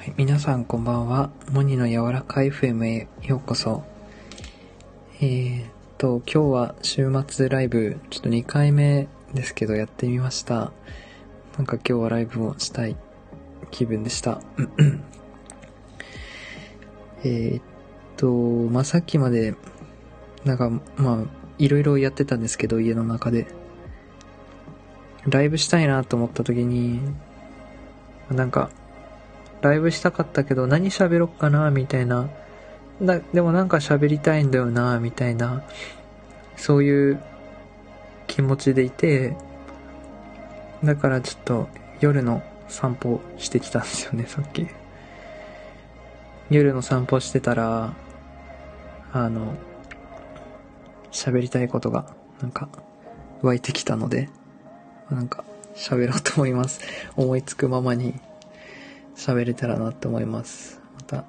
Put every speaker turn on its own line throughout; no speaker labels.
はい皆さんこんばんは。モニの柔らかい FM へようこそ。えー、っと、今日は週末ライブ、ちょっと2回目ですけどやってみました。なんか今日はライブをしたい気分でした。えっと、まあ、さっきまで、なんか、まあ、いろいろやってたんですけど、家の中で。ライブしたいなと思った時に、なんか、ライブしたかったけど何喋ろっかなみたいな。だ、でもなんか喋りたいんだよなみたいな。そういう気持ちでいて、だからちょっと夜の散歩してきたんですよね、さっき。夜の散歩してたら、あの、喋りたいことが、なんか、湧いてきたので、なんか、喋ろうと思います。思いつくままに喋れたらなって思います。また、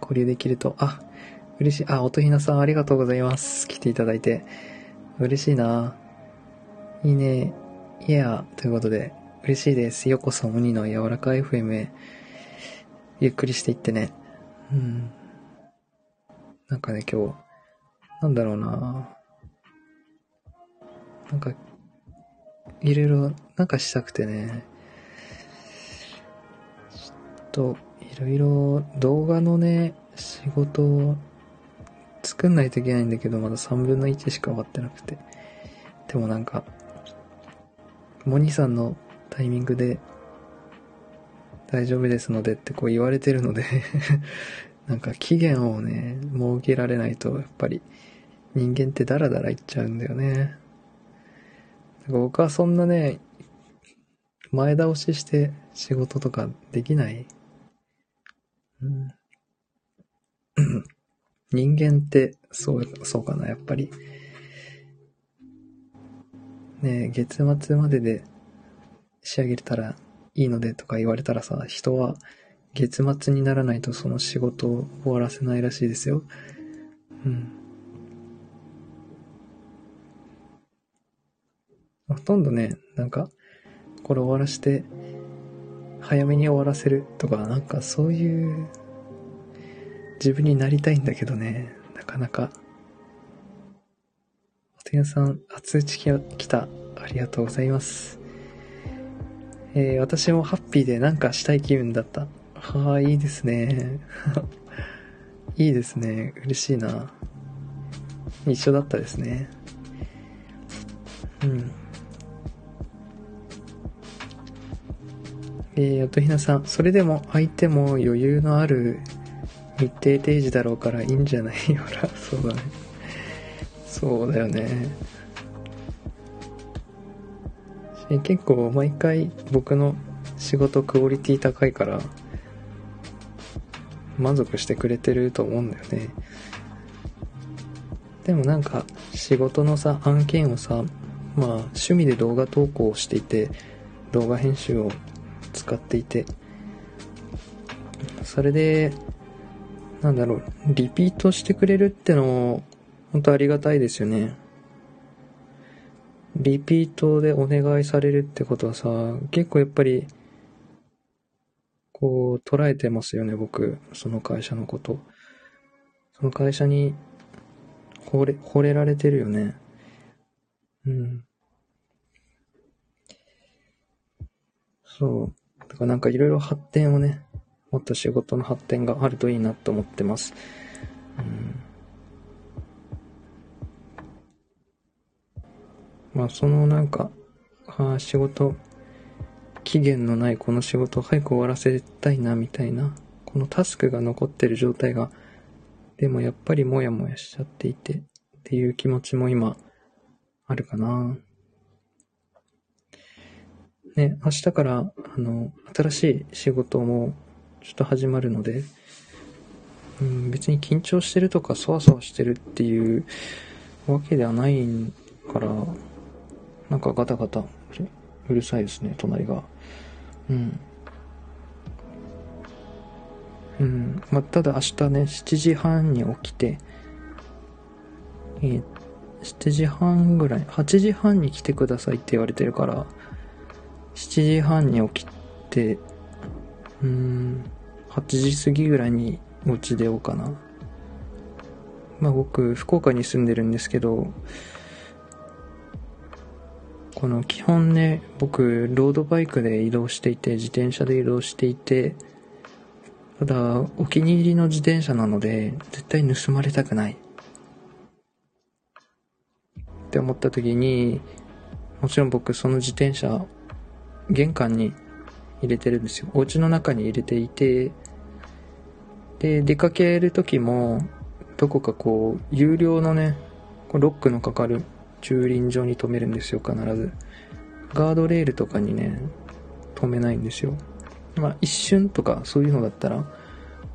交流できると、あ、嬉しい。あ、音ひなさんありがとうございます。来ていただいて。嬉しいな。いいね。いや、ということで、嬉しいです。ようこそ、鬼の柔らかい FM へ、ゆっくりしていってね。うん。なんかね、今日、なんだろうな。なんか、いろいろ、なんかしたくてね。と、いろいろ動画のね、仕事を作んないといけないんだけど、まだ3分の1しか終わってなくて。でもなんか、モニさんのタイミングで大丈夫ですのでってこう言われてるので なんか期限をね、設けられないと、やっぱり人間ってダラダラいっちゃうんだよね。か僕はそんなね、前倒しして仕事とかできない人間って、そう、そうかな、やっぱり。ね月末までで仕上げたらいいのでとか言われたらさ、人は月末にならないとその仕事を終わらせないらしいですよ。うん。ほとんどね、なんか、これ終わらして、早めに終わらせるとか、なんかそういう自分になりたいんだけどね、なかなか。おてんさん、あ、通知来た。ありがとうございます。えー、私もハッピーでなんかしたい気分だった。はあ、いいですね。いいですね。嬉しいな。一緒だったですね。うん。えー、音ひなさん、それでも相手も余裕のある日程定時だろうからいいんじゃない？ほら、そうだね。そうだよね。結構毎回僕の仕事クオリティ高いから満足してくれてると思うんだよね。でもなんか仕事のさ、案件をさ、まあ趣味で動画投稿していて、動画編集を使っていて、それでなんだろう、リピートしてくれるってのも、本当ありがたいですよね。リピートでお願いされるってことはさ、結構やっぱり、こう捉えてますよね、僕。その会社のこと。その会社に惚れ、惚れられてるよね。うん。そう。だからなんかいろいろ発展をね、もっと仕事の発展があるといいなと思ってます。うん。まあそのなんか、あ、仕事、期限のないこの仕事を早く終わらせたいなみたいな、このタスクが残ってる状態が、でもやっぱりモヤモヤしちゃっていて、っていう気持ちも今、あるかな。ね、明日から、あの、新しい仕事もちょっと始まるので、うん、別に緊張してるとか、そわそわしてるっていうわけではないから、なんかガタガタ、うるさいですね、隣が。うん。うん。まあ、ただ明日ね、7時半に起きて、えー、7時半ぐらい、8時半に来てくださいって言われてるから、7時半に起きて、うん、8時過ぎぐらいにお家出ようかな。まあ僕、福岡に住んでるんですけど、この基本ね、僕、ロードバイクで移動していて、自転車で移動していて、ただ、お気に入りの自転車なので、絶対盗まれたくない。って思った時に、もちろん僕、その自転車、玄関に入れてるんですよ。お家の中に入れていて、で、出かける時も、どこかこう、有料のね、ロックのかかる駐輪場に止めるんですよ、必ず。ガードレールとかにね、止めないんですよ。まあ、一瞬とかそういうのだったら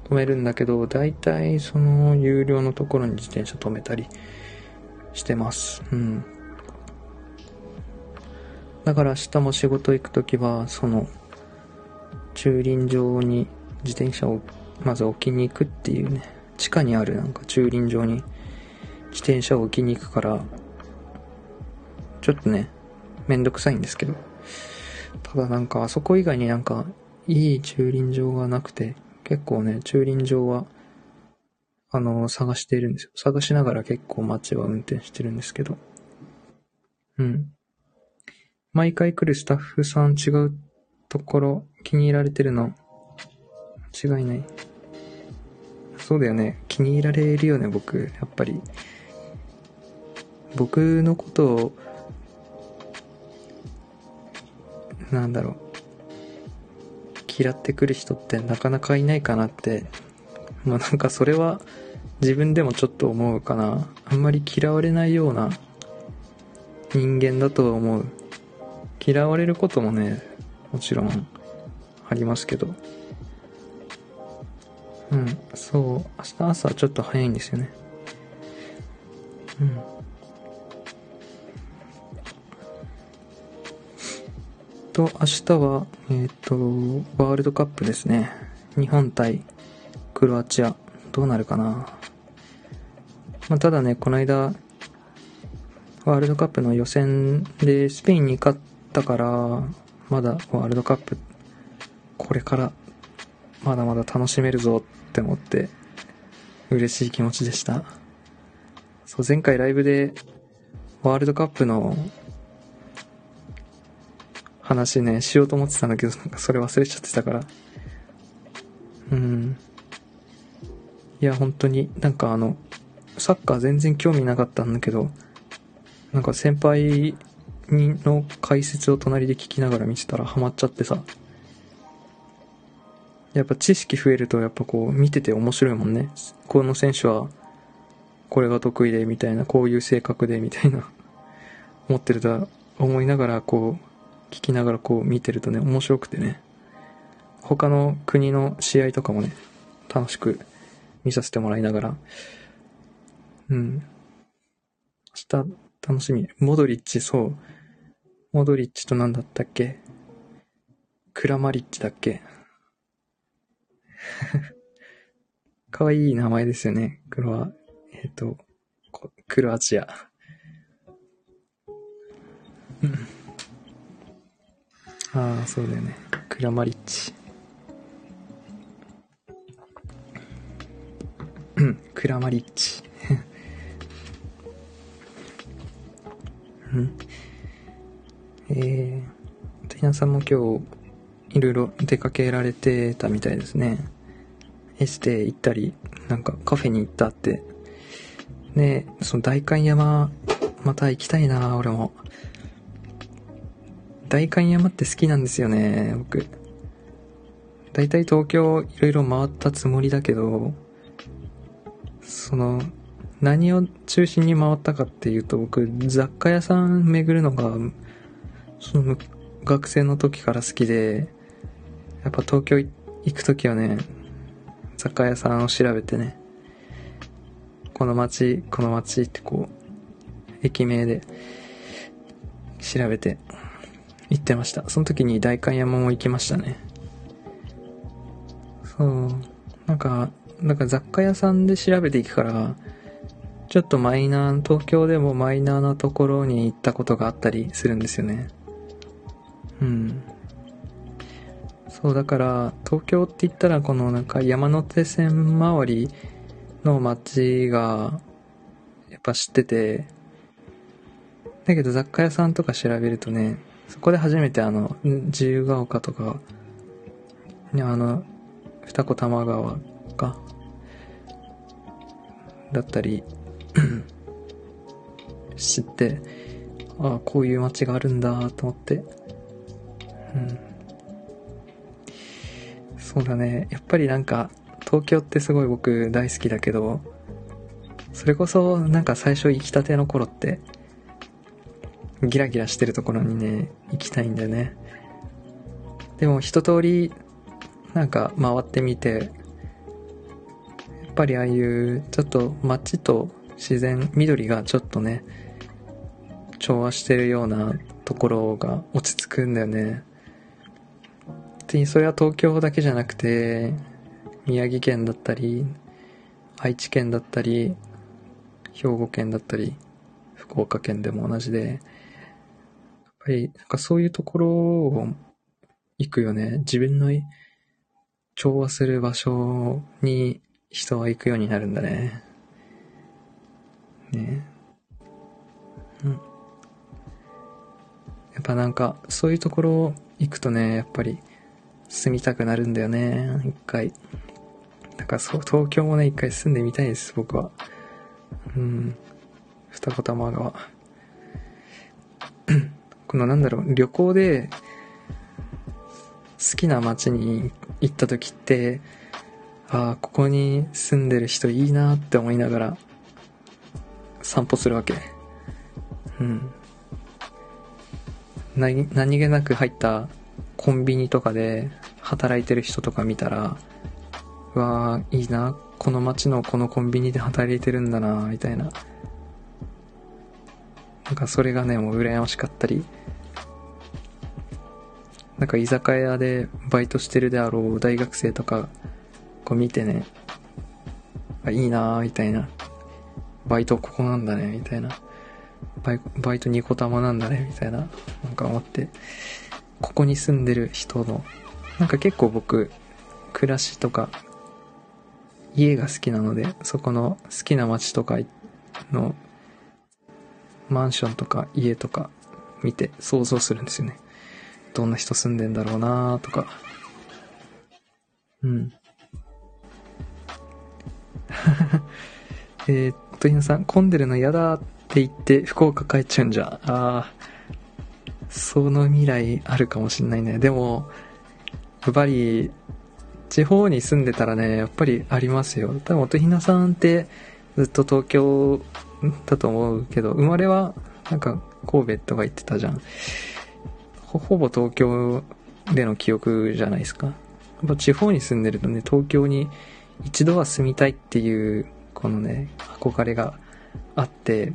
止めるんだけど、大体その有料のところに自転車止めたりしてます。うん。だから明日も仕事行くときは、その、駐輪場に自転車をまず置きに行くっていうね、地下にあるなんか駐輪場に自転車を置きに行くから、ちょっとね、めんどくさいんですけど。ただなんかあそこ以外になんかいい駐輪場がなくて、結構ね、駐輪場は、あの、探しているんですよ。探しながら結構街は運転してるんですけど。うん。毎回来るスタッフさん違うところ気に入られてるの間違いない。そうだよね。気に入られるよね、僕。やっぱり。僕のことを、なんだろう。嫌ってくる人ってなかなかいないかなって。まあなんかそれは自分でもちょっと思うかな。あんまり嫌われないような人間だとは思う。嫌われることもね、もちろんありますけど。うん、そう、明日朝ちょっと早いんですよね。うん。と、明日は、えっ、ー、と、ワールドカップですね。日本対クロアチア。どうなるかな。まあ、ただね、この間、ワールドカップの予選でスペインに勝ったから、まだワールドカップ、これからまだまだ楽しめるぞって思って、嬉しい気持ちでした。そう、前回ライブで、ワールドカップの話ね、しようと思ってたんだけど、なんかそれ忘れちゃってたから。うん。いや、本当に、なんかあの、サッカー全然興味なかったんだけど、なんか先輩の解説を隣で聞きながら見てたらハマっちゃってさ。やっぱ知識増えるとやっぱこう見てて面白いもんね。この選手はこれが得意でみたいな、こういう性格でみたいな思ってると思いながらこう聞きながらこう見てるとね面白くてね。他の国の試合とかもね楽しく見させてもらいながらうん。明日楽しみ。モドリッチ、そう。モドリッチと何だったっけ？クラマリッチだっけ？かわいい名前ですよね。クロア、えっ、ー、と、クロアチア。うん。ああ、そうだよね。クラマリッチ。うん、クラマリッチ。うん？えー、ティナさんも今日、いろいろ出かけられてたみたいですね。エステ行ったり、なんかカフェに行ったって。ねその代官山、また行きたいな俺も。代官山って好きなんですよね、僕。大体東京いろいろ回ったつもりだけど、その、何を中心に回ったかっていうと、僕、雑貨屋さん巡るのが、その、学生の時から好きで、やっぱ東京行く時はね、雑貨屋さんを調べてね、この街、この街ってこう、駅名で調べて行ってました。その時に代官山も行きましたね。そう。なんか、なんか雑貨屋さんで調べていくから、ちょっとマイナー、東京でもマイナーなところに行ったことがあったりするんですよね。うん。そう、だから、東京って言ったらこのなんか山手線周りの街が、やっぱ知ってて、だけど雑貨屋さんとか調べるとね、そこで初めてあの、自由が丘とか、あの、二子玉川か、だったり 知って、ああ、こういう街があるんだと思って。うん。そうだね。やっぱりなんか、東京ってすごい僕大好きだけど、それこそなんか最初行きたての頃って、ギラギラしてるところにね、行きたいんだよね。でも一通り、なんか回ってみて、やっぱりああいうちょっと街と自然、緑がちょっとね、調和してるようなところが落ち着くんだよね。別にそれは東京だけじゃなくて、宮城県だったり、愛知県だったり、兵庫県だったり、福岡県でも同じで、やっぱり、なんかそういうところを行くよね。自分の調和する場所に人は行くようになるんだね。ねうん。やっぱなんか、そういうところ行くとね、やっぱり住みたくなるんだよね、一回。だからそう、東京もね、一回住んでみたいです、僕は。うん。二子玉川。このなんだろう、旅行で好きな街に行った時って、ああ、ここに住んでる人いいなって思いながら散歩するわけ。うん。何、何気なく入ったコンビニとかで働いてる人とか見たら、うわー、いいな、この街のこのコンビニで働いてるんだな、みたいな。なんかそれがね、もう羨ましかったり、なんか居酒屋でバイトしてるであろう大学生とか、こう見てね、あ、いいなーみたいな。バイトここなんだね、みたいな。バイバイトニコ玉なんだね、みたいな。なんか思って、ここに住んでる人の、なんか結構僕、暮らしとか、家が好きなので、そこの好きな街とかの、マンションとか家とか見て想像するんですよね。どんな人住んでんだろうなとか。うん。えー、と、ひなさん、混んでるの嫌だって言って福岡帰っちゃうんじゃ。ああ、その未来あるかもしんないね。でも、やっぱり、地方に住んでたらね、やっぱりありますよ。多分、音ひなさんってずっと東京だと思うけど、生まれはなんか神戸とか行ってたじゃん。ほほぼ東京での記憶じゃないですか。やっぱ地方に住んでるとね、東京に一度は住みたいっていうこのね、憧れがあって、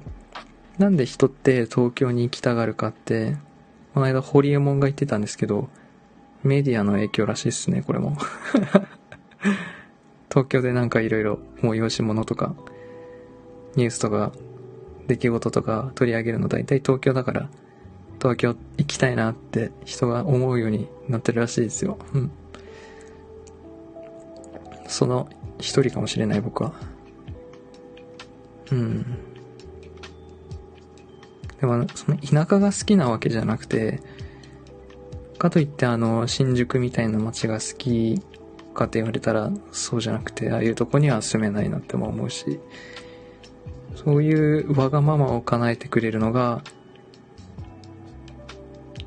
なんで人って東京に行きたがるかって、この間ホリエモンが言ってたんですけど、メディアの影響らしいっすね、これも。東京でなんか色々催し物とか、ニュースとか、出来事とか取り上げるの大体東京だから、東京行きたいなって人が思うようになってるらしいですよ。うん。その一人かもしれない僕は。うん。でも、その田舎が好きなわけじゃなくて、かといってあの、新宿みたいな街が好きかって言われたら、そうじゃなくて、ああいうとこには住めないなっても思うし、そういうわがままを叶えてくれるのが、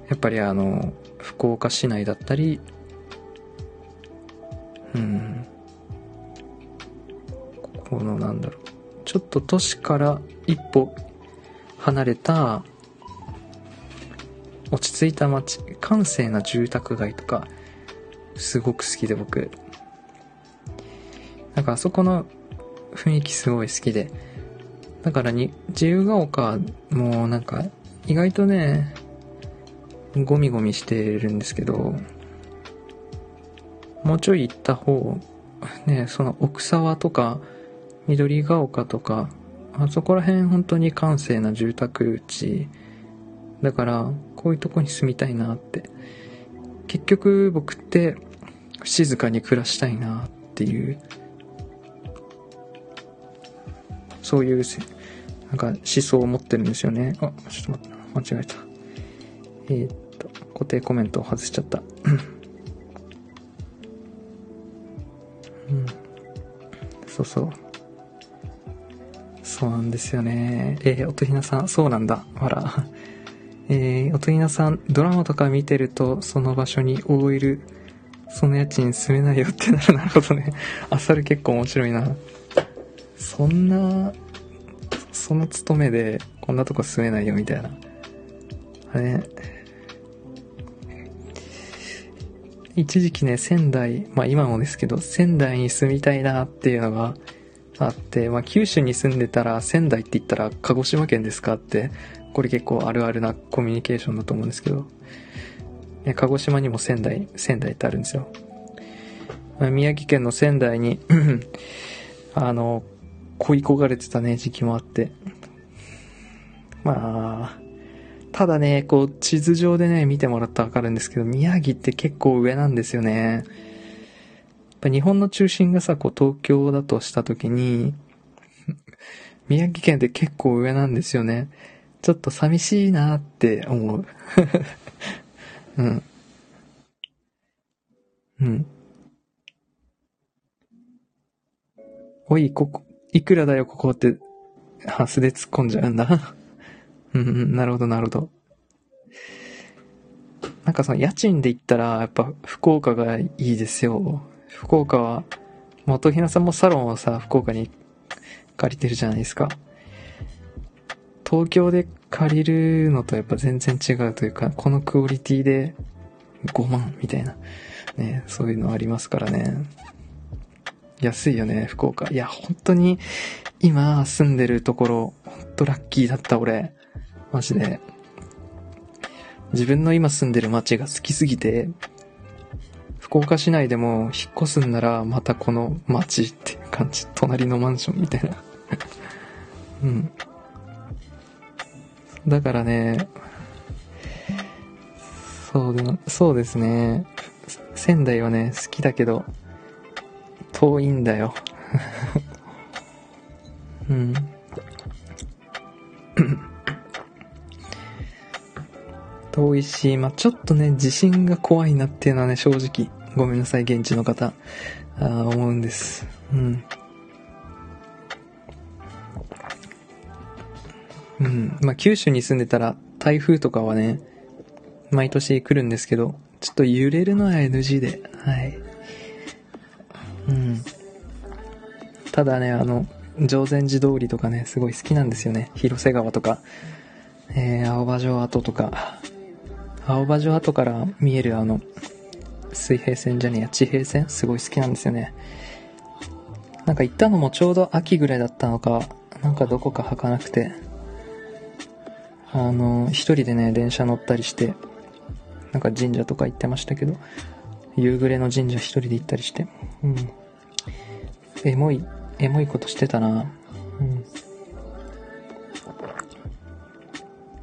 やっぱりあの、福岡市内だったり、うん、ここのなんだろう、ちょっと都市から一歩離れた、落ち着いた街、閑静な住宅街とか、すごく好きで僕。なんかあそこの雰囲気すごい好きで。だからに、自由が丘もなんか、意外とね、ゴミゴミしてるんですけど、もうちょい行った方、ね、その奥沢とか、緑が丘とか、あそこら辺本当に閑静な住宅地。だから、こういうとこに住みたいなって。結局僕って静かに暮らしたいなっていう、そういう、なんか思想を持ってるんですよね。あ、ちょっと待って、間違えた。えーっと、固定コメントを外しちゃった。うん。そうそう。そうなんですよね。えー、音ひなさん、そうなんだ。あら。えー、音ひなさん、ドラマとか見てると、その場所に OL、その家賃住めないよってなる。なるほどね。あ、それ結構面白いな。そんな、その勤めで、こんなとこ住めないよみたいな。あれ、一時期ね、仙台、まあ今もですけど、仙台に住みたいなっていうのがあって、まあ九州に住んでたら仙台って言ったら鹿児島県ですかって、これ結構あるあるなコミュニケーションだと思うんですけど、鹿児島にも仙台、仙台ってあるんですよ。まあ宮城県の仙台に、あの、恋焦がれてたね、時期もあって。まあ、ただね、こう、地図上でね、見てもらったらわかるんですけど、宮城って結構上なんですよね。ぱ日本の中心がさ、こう、東京だとしたときに、宮城県って結構上なんですよね。ちょっと寂しいなって思う。うん。うん。おい、ここ、いくらだよ、ここって、ハスで突っ込んじゃうんだ。うんうん、なるほど、なるほど。なんかその家賃で言ったら、やっぱ福岡がいいですよ。福岡は、元ひなさんもサロンをさ、福岡に借りてるじゃないですか。東京で借りるのとやっぱ全然違うというか、このクオリティで5万みたいな、ね、そういうのありますからね。安いよね、福岡。いや、本当に、今住んでるところ、本当ラッキーだった、俺。マジで。自分の今住んでる街が好きすぎて、福岡市内でも引っ越すんならまたこの街っていう感じ。隣のマンションみたいな。うん。だからね、そうで、そうですね。仙台はね、好きだけど、遠いんだよ。うん。遠いし、まあ、ちょっとね、地震が怖いなっていうのはね、正直、ごめんなさい、現地の方、あ思うんです。うん。うん。まあ、九州に住んでたら、台風とかはね、毎年来るんですけど、ちょっと揺れるのは NG で、はい。うん。ただね、あの、常禅寺通りとかね、すごい好きなんですよね。広瀬川とか、えー、青葉城跡とか、青葉城跡から見えるあの、水平線じゃねえや、地平線？すごい好きなんですよね。なんか行ったのもちょうど秋ぐらいだったのか、なんかどこか履かなくて、あの、一人でね、電車乗ったりして、なんか神社とか行ってましたけど、夕暮れの神社一人で行ったりして、うん。エモい、エモいことしてたなうん。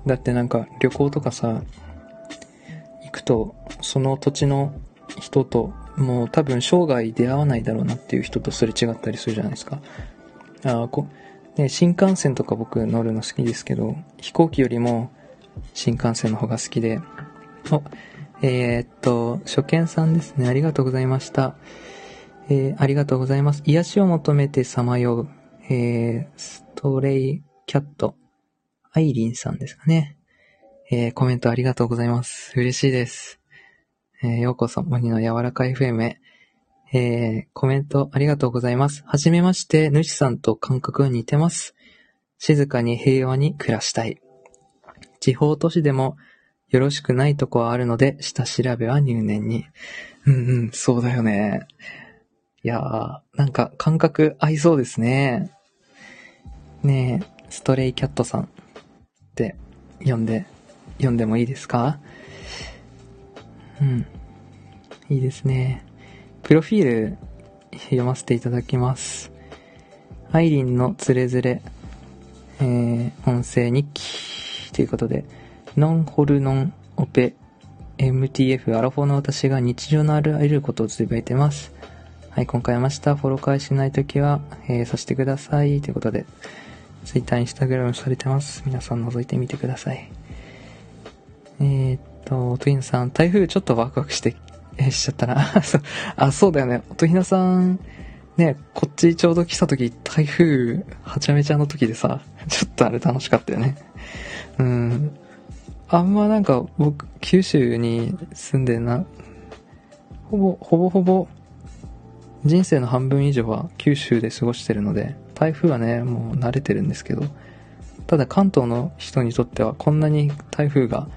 だってなんか旅行とかさ、くと、その土地の人と、もう多分生涯出会わないだろうなっていう人とすれ違ったりするじゃないですか。あ、こ、で、新幹線とか僕乗るの好きですけど、飛行機よりも新幹線の方が好きで、お、えー、っと、初見さんですね。ありがとうございました。えー、ありがとうございます。癒しを求めてさまよう、えー、ストレイキャット、アイリンさんですかね。えー、コメントありがとうございます。嬉しいです。えー、ようこそ、モニの柔らかい FM へ。えー、コメントありがとうございます。はじめまして、主さんと感覚が似てます。静かに平和に暮らしたい。地方都市でもよろしくないとこはあるので、下調べは入念に。うんうん、そうだよね。いやー、なんか感覚合いそうですね。ねえ、ストレイキャットさんって読んで、読んでもいいですか？うん。いいですね。プロフィール読ませていただきます。アイリンのつれづれ、えー、音声日記ということで、ノンホルノンオペ MTF アラフォーの私が日常のあるあることをつぶやいてます。はい、今回ました。フォロー返しないときは、えー、させてください。ということで、Twitter、Instagram されてます。皆さん覗いてみてください。えー、っと、トゥインさん、台風ちょっとワクワクしてえ しちゃったな。あ、そうだよね。音ひなさん、ね、こっちちょうど来た時、台風、はちゃめちゃの時でさ、ちょっとあれ楽しかったよね。うん。あんまなんか、僕、九州に住んでな、ほぼ、ほぼほぼ、人生の半分以上は九州で過ごしてるので、台風はね、もう慣れてるんですけど、ただ関東の人にとってはこんなに台風が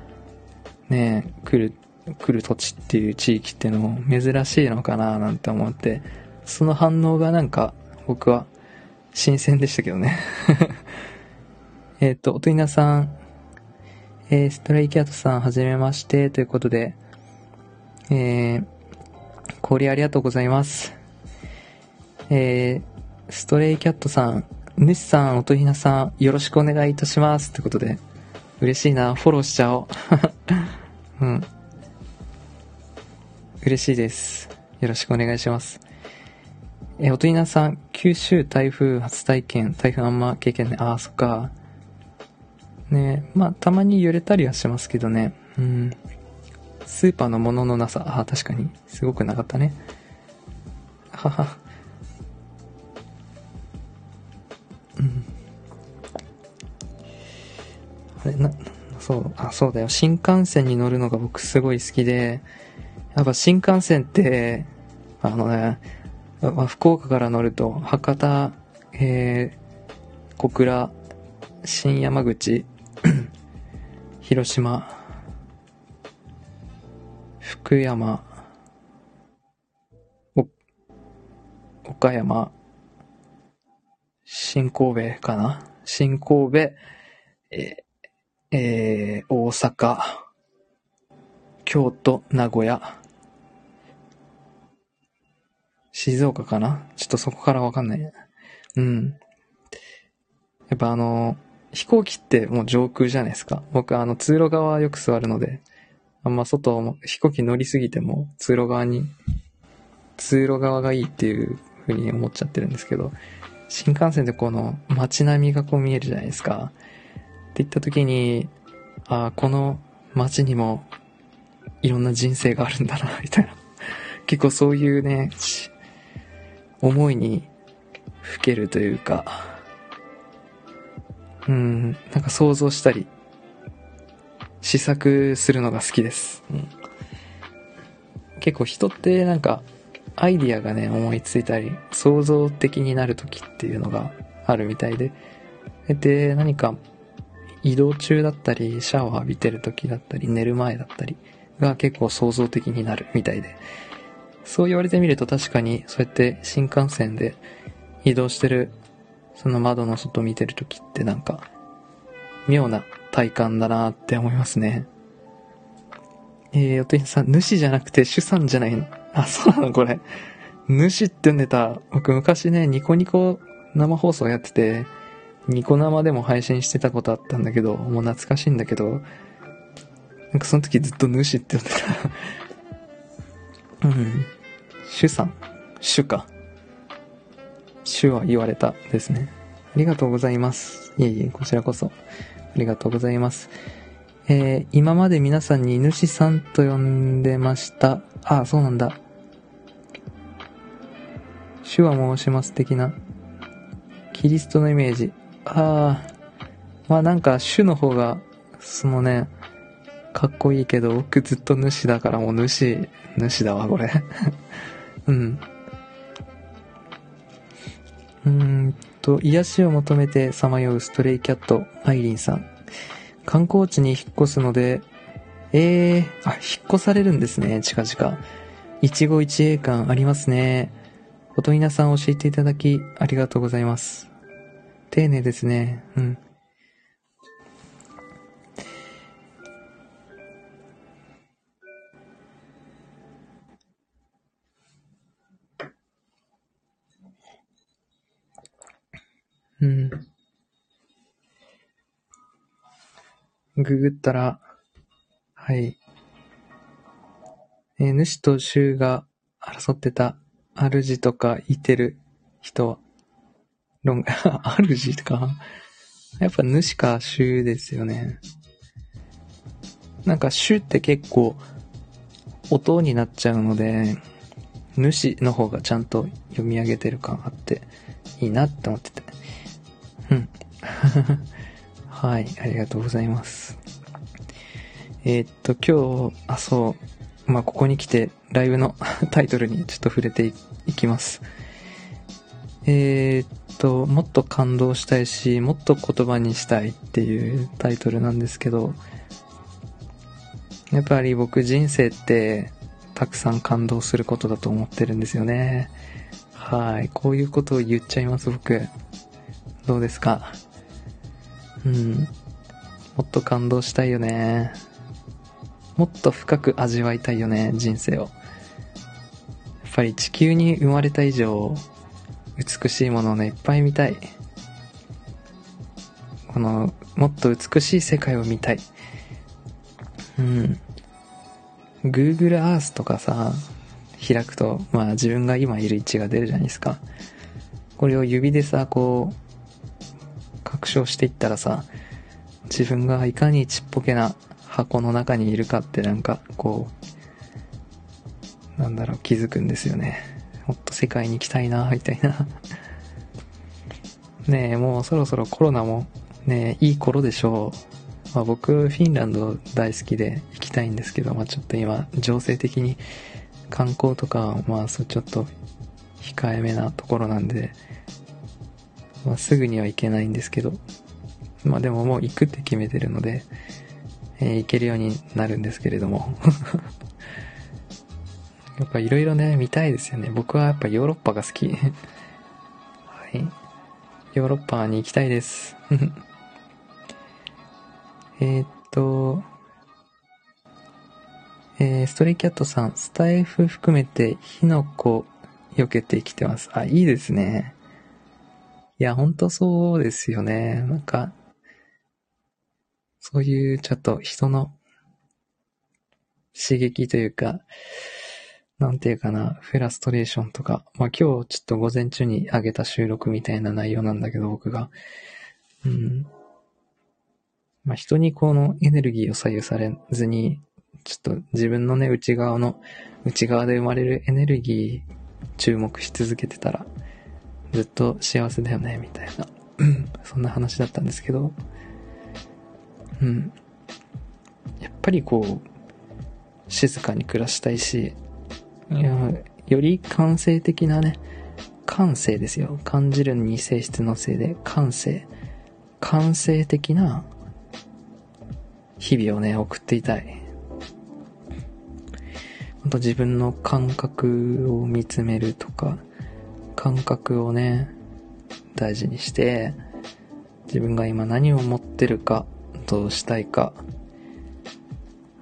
ね、来る来る土地っていう地域っていうのも珍しいのかななんて思って、その反応がなんか僕は新鮮でしたけどね えっと、おといなさん、えー、ストレイキャットさん、はじめまして、ということで、えー、氷ありがとうございます。えー、ストレイキャットさん、主さん、おとひなさん、よろしくお願いいたします。ということで、嬉しいな、フォローしちゃおう。うん。嬉しいです。よろしくお願いします。え、おとりなさん、九州台風初体験、台風あんま経験ない。ああ、そっか。ねまあ、たまに揺れたりはしますけどね。うん。スーパーのもののなさ、ああ、確かに、すごくなかったね。はは。うん。あれ、な、そう、あ、そうだよ。新幹線に乗るのが僕すごい好きで、やっぱ新幹線って、あのね、まあ、福岡から乗ると、博多、えー、小倉、新山口、広島、福山、岡山、新神戸かな？新神戸、え、えー、大阪、京都、名古屋、静岡かな？ちょっとそこからわかんない。うん。やっぱあの、飛行機ってもう上空じゃないですか。僕あの通路側よく座るので、あんま外も飛行機乗りすぎても通路側に、通路側がいいっていう風に思っちゃってるんですけど、新幹線でこの街並みがこう見えるじゃないですか。って言った時に、ああ、この街にもいろんな人生があるんだな、みたいな。結構そういうね、思いにふけるというか、うん、なんか想像したり、試作するのが好きです。うん、結構人ってなんか、アイディアがね、思いついたり、創造的になる時っていうのがあるみたいで、で、何か移動中だったり、シャワー浴びてる時だったり、寝る前だったりが結構創造的になるみたいで、そう言われてみると確かに、そうやって新幹線で移動してる、その窓の外見てるときってなんか、妙な体感だなって思いますね。えー、おとりさん、主じゃなくて主さんじゃないの？あ、そうなの？これ。主ってんでた。僕昔ね、ニコニコ生放送やってて、ニコ生でも配信してたことあったんだけど、もう懐かしいんだけど、なんかその時ずっと主って呼んでた。うん。主さん主か。主は言われたですね。ありがとうございます。いえいえ、こちらこそ。ありがとうございます。えー、今まで皆さんに主さんと呼んでました。あ、そうなんだ。主は申します的な。キリストのイメージ。ああ、まあなんか主の方が、そのね、かっこいいけど、僕ずっと主だからもう主、主だわ、これ。うん。うーんと、癒しを求めてさまようストレイキャット、アイリンさん。観光地に引っ越すので、えー、あ、引っ越されるんですね、近々。一期一会感ありますね。おとみなさん教えていただき、ありがとうございます。丁寧ですね。うん。うん。ググったら、はい。えー主と衆が争ってた主とかいてる人は、論 主か。やっぱ主か衆ですよね。なんか衆って結構音になっちゃうので、主の方がちゃんと読み上げてる感あっていいなって思ってて。うん。はい、ありがとうございます。えーっと、今日、あ、そう、まあ、ここに来て、ライブの タイトルにちょっと触れていきます。えーっと、もっと感動したいし、もっと言葉にしたいっていうタイトルなんですけど、やっぱり僕人生って、たくさん感動することだと思ってるんですよね。はい。こういうことを言っちゃいます、僕。どうですか？うん。もっと感動したいよね。もっと深く味わいたいよね、人生を。やっぱり地球に生まれた以上、美しいものをね、いっぱい見たい。この、もっと美しい世界を見たい。うん。Google Earth とかさ、開くと、まあ自分が今いる位置が出るじゃないですか。これを指でさ、こう、拡張していったらさ、自分がいかにちっぽけな箱の中にいるかってなんか、こう、なんだろう、気づくんですよね。もっと世界に行きたいな、みたいな。ねえ、もうそろそろコロナも、ねえ、いい頃でしょう。まあ僕、フィンランド大好きで行きたいんですけど、まあちょっと今、情勢的に観光とか、まあそうちょっと控えめなところなんで、まあすぐには行けないんですけど、まあでももう行くって決めてるので、えー行けるようになるんですけれども。やっぱいろいろね、見たいですよね。僕はやっぱヨーロッパが好き。はい。ヨーロッパに行きたいです。えーっと、えーストレイキャットさん、スタイフ含めて火の粉避けてきてます。あ、いいですね。いや、ほんとそうですよね。なんか、そういうちょっと人の刺激というか、なんていうかな、フラストレーションとか、まあ今日ちょっと午前中に上げた収録みたいな内容なんだけど、僕が。うん。まあ人にこのエネルギーを左右されずに、ちょっと自分のね、内側の、内側で生まれるエネルギー注目し続けてたら、ずっと幸せだよね、みたいな。そんな話だったんですけど、うん。やっぱりこう、静かに暮らしたいし、いやより感性的なね、感性ですよ。感じるに性質のせいで、感性。感性的な日々をね、送っていたい。あと自分の感覚を見つめるとか、感覚をね、大事にして、自分が今何を持ってるか、どうしたいか、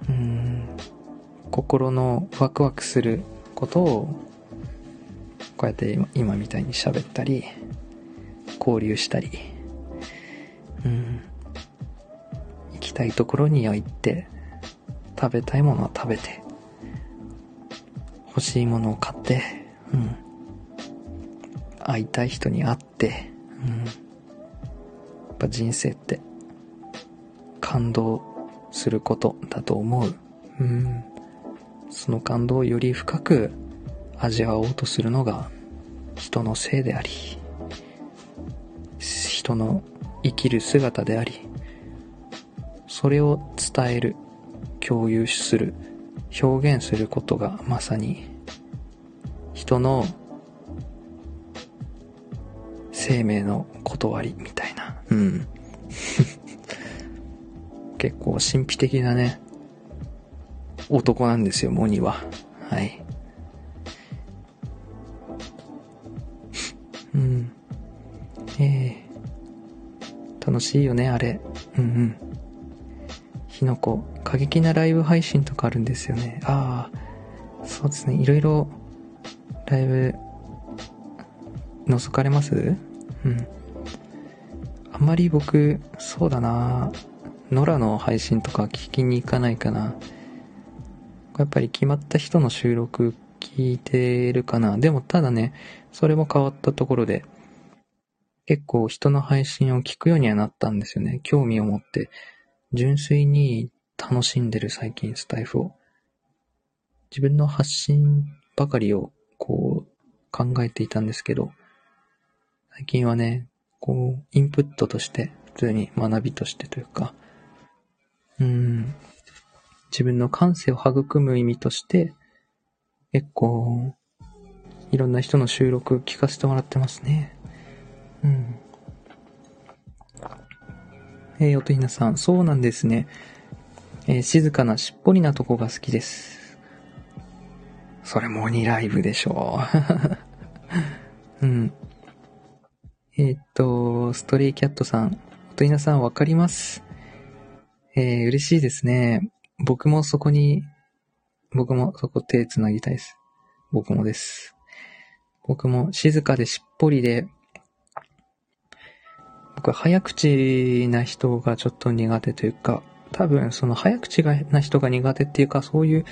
うん、心のワクワクすることを、こうやって今みたいに喋ったり、交流したり、うん、行きたいところには行って、食べたいものは食べて、欲しいものを買って、うん、会いたい人に会って、うんやっ、ぱ人生って感動することだと思う。うん。その感動をより深く味わおうとするのが人のせいであり、人の生きる姿であり、それを伝える、共有する、表現することがまさに人の生命の断りみたいな。うん。結構神秘的なね、男なんですよ、モニは。はい。うん。ええー、楽しいよね、あれ。うんうん。ひのこ、過激なライブ配信とかあるんですよね。ああ、そうですね。いろいろ、ライブ、覗かれます？うん。あんまり僕、そうだなノラの配信とか聞きに行かないかな。やっぱり決まった人の収録聞いてるかな。でもただね、それも変わったところで、結構人の配信を聞くようにはなったんですよね。興味を持って、純粋に楽しんでる最近スタイフを。自分の発信ばかりをこう考えていたんですけど、最近はね、こう、インプットとして、普通に学びとしてというか、うん、自分の感性を育む意味として、結構、いろんな人の収録聞かせてもらってますね。うん。えー、おとひなさん、そうなんですね。えー、静かなしっぽりなとこが好きです。それも鬼ライブでしょう。うん。えー、っと、ストレイキャットさん、おとひなさんわかります。えー、嬉しいですね。僕もそこに、僕もそこ手繋ぎたいです。僕もです。僕も静かでしっぽりで、僕は早口な人がちょっと苦手というか、多分その早口な人が苦手っていうか、そういう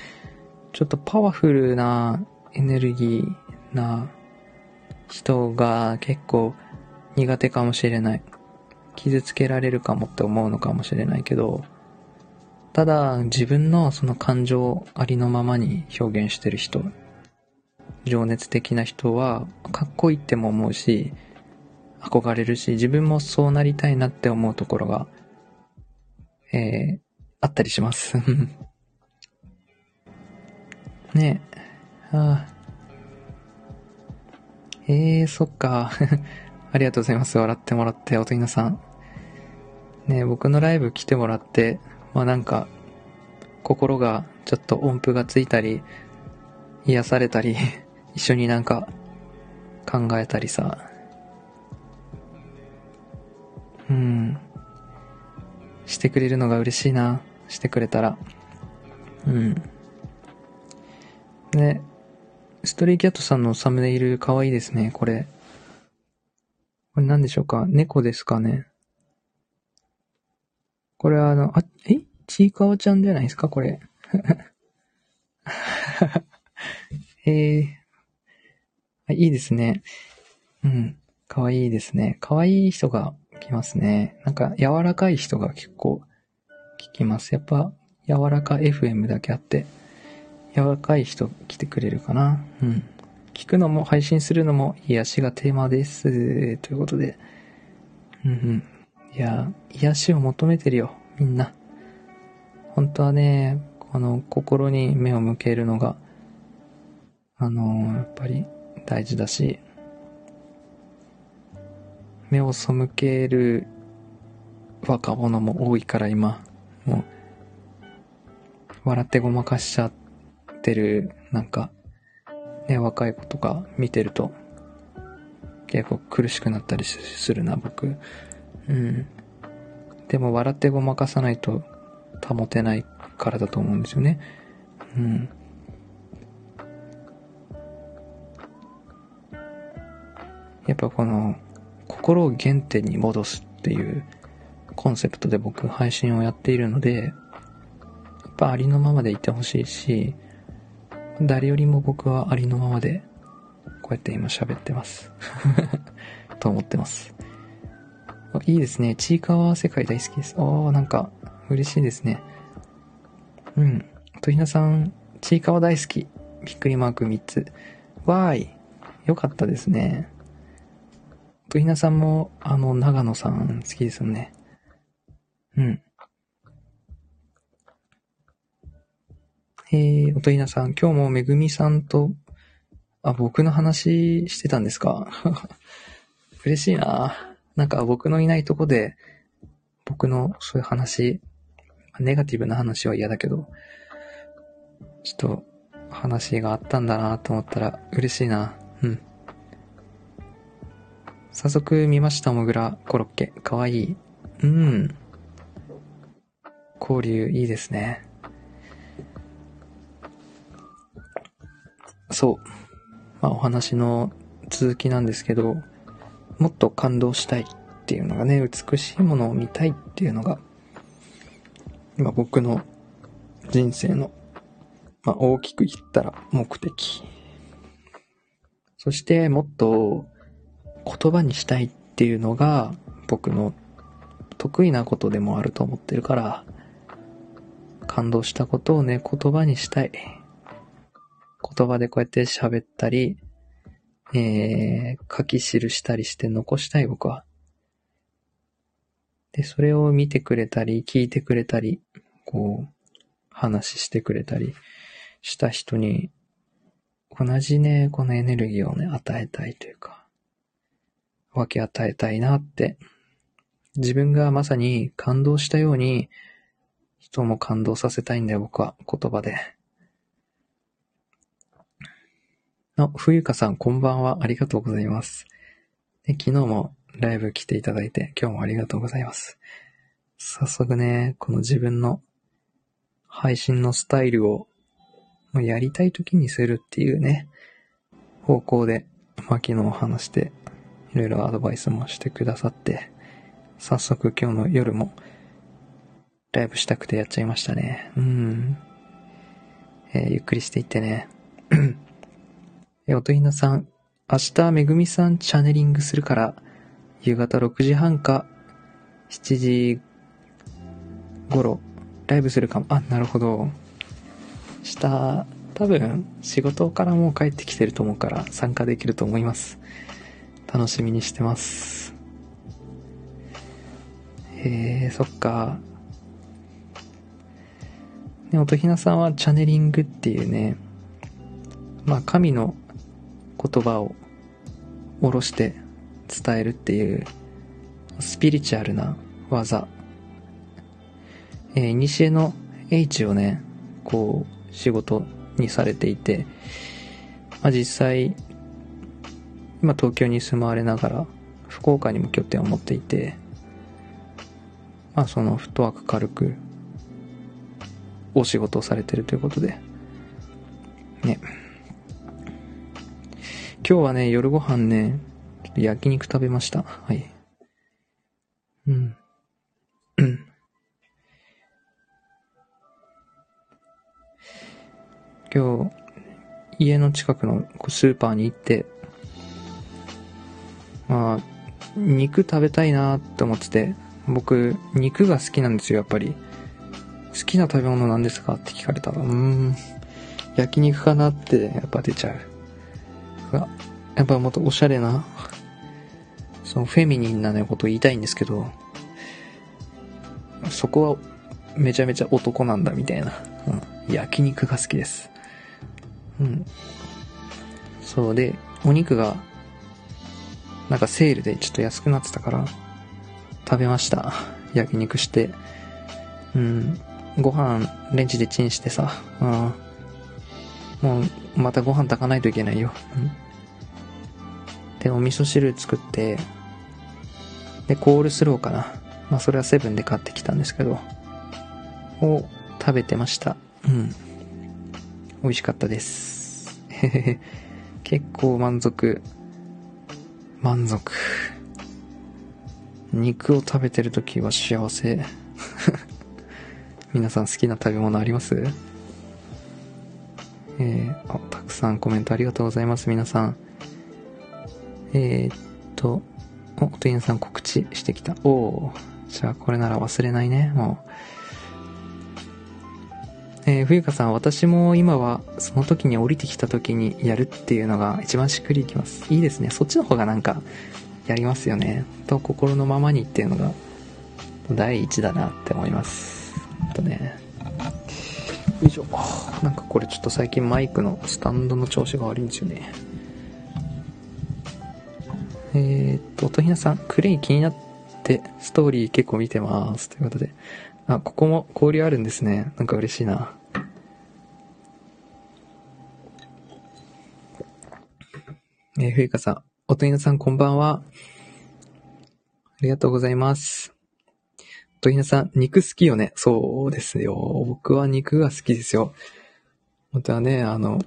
ちょっとパワフルなエネルギーな人が結構苦手かもしれない。傷つけられるかもって思うのかもしれないけど、ただ自分のその感情ありのままに表現してる人、情熱的な人はかっこいいっても思うし、憧れるし、自分もそうなりたいなって思うところが、えー、あったりします。ねえ。ああ。えー、そっか。ありがとうございます。笑ってもらって、おとぎなさん。ね僕のライブ来てもらって、まあなんか、心がちょっと音符がついたり、癒されたり、一緒になんか考えたりさ。うん。してくれるのが嬉しいな。してくれたら。うん。で、ストレイキャットさんのサムネイル可愛いですね、これ。これ何でしょうか？猫ですかね？これはあの、あ、え？ちいかわちゃんじゃないですか？これ。えー、いいですね。うん。かわいいですね。かわいい人が来ますね。なんか柔らかい人が結構聞きます。やっぱ柔らか FM だけあって、柔らかい人来てくれるかな。うん。聞くのも配信するのも癒しがテーマです。ということで。うんうん。いや、癒しを求めてるよ、みんな。本当はね、この心に目を向けるのが、あのやっぱり大事だし、目を背ける若者も多いから今、もう、笑ってごまかしちゃってる、なんか、ね、若い子とか見てると、結構苦しくなったりするな、僕。うん。でも笑ってごまかさないと保てないからだと思うんですよね。うん。やっぱこの、心を原点に戻すっていうコンセプトで僕配信をやっているので、やっぱありのままでいてほしいし、誰よりも僕はありのままで、こうやって今喋ってます。と思ってます。あいいですね。ちいかわ世界大好きです。ああ、なんか、嬉しいですね。うん。とひなさん、ちいかわ大好き。びっくりマーク3つ。わーい。よかったですね。とひなさんも、あの、長野さん好きですよね。うん。えー、おとひなさん、今日もめぐみさんと、あ、僕の話してたんですか 嬉しいななんか僕のいないとこで、僕のそういう話、ネガティブな話は嫌だけど、ちょっと話があったんだなと思ったら嬉しいな。うん。早速見ました、もぐらコロッケ。かわいい。うん。交流いいですね。そう。まあお話の続きなんですけど、もっと感動したいっていうのがね、美しいものを見たいっていうのが、今僕の人生の、まあ大きく言ったら目的。そしてもっと言葉にしたいっていうのが僕の得意なことでもあると思ってるから、感動したことをね、言葉にしたい。言葉でこうやって喋ったり、えー、書き記したりして残したい僕は。で、それを見てくれたり、聞いてくれたり、こう、話してくれたりした人に、同じね、このエネルギーをね、与えたいというか、分け与えたいなって、自分がまさに感動したように、人も感動させたいんだよ、僕は、言葉で。あ、冬香さん、こんばんは。ありがとうございます。で昨日もライブ来ていただいて、今日もありがとうございます。早速ね、この自分の配信のスタイルをもうやりたい時にするっていうね、方向で、まあ、昨日話して、いろいろアドバイスもしてくださって、早速今日の夜も、ライブしたくてやっちゃいましたね。うん。えー、ゆっくりしていってね。え、おとひなさん、明日めぐみさんチャネリングするから、夕方6時半か、7時頃、ライブするかも。あ、なるほど。明日、多分、仕事からもう帰ってきてると思うから参加できると思います。楽しみにしてます。えー、そっか。ね、音ひなさんはチャネリングっていうね、まあ神の言葉を下ろして伝えるっていうスピリチュアルな技。えー、西への H をね、こう仕事にされていて、まあ、実際今東京に住まわれながら福岡にも拠点を持っていてまあそのフットワーク軽くお仕事をされてるということでね今日はね夜ご飯ねちょっと焼肉食べましたはいうんうん今日家の近くのスーパーに行ってまあ、肉食べたいなって思ってて、僕、肉が好きなんですよ、やっぱり。好きな食べ物なんですかって聞かれたら、うーん、焼肉かなってやっぱ出ちゃう。やっぱもっとおしゃれな、そのフェミニンなね、こと言いたいんですけど、そこはめちゃめちゃ男なんだみたいな。うん。焼肉が好きです。うん。そうで、お肉がなんかセールでちょっと安くなってたから、食べました。焼肉して。うん。ご飯、レンジでチンしてさ。うん。もう、またご飯炊かないといけないよ。うん。で、お味噌汁作って、で、コールスローかな。まあ、それはセブンで買ってきたんですけど、を食べてました。うん。美味しかったです。結構満足満足。肉を食べてるときは幸せ。皆さん好きな食べ物あります？えー、あ、たくさんコメントありがとうございます、皆さん。えー、っと、お、おといなさん告知してきた。おおじゃあこれなら忘れないね、もう。えー、冬香さん、私も今はその時に降りてきた時にやるっていうのが一番しっくりいきます。いいですね。そっちの方がなんかやりますよね。と心のままにっていうのが第一だなって思います。あとね、よいしょ。なんかこれちょっと最近マイクのスタンドの調子が悪いんですよね。えー、っと、音ひなさん、クレイ気になってストーリー結構見てます。ということで。あ、ここも交流あるんですね。なんか嬉しいな。えー、ふゆかさん、おといなさんこんばんは。ありがとうございます。といなさん、肉好きよね。そうですよ。僕は肉が好きですよ。本当はね、あの、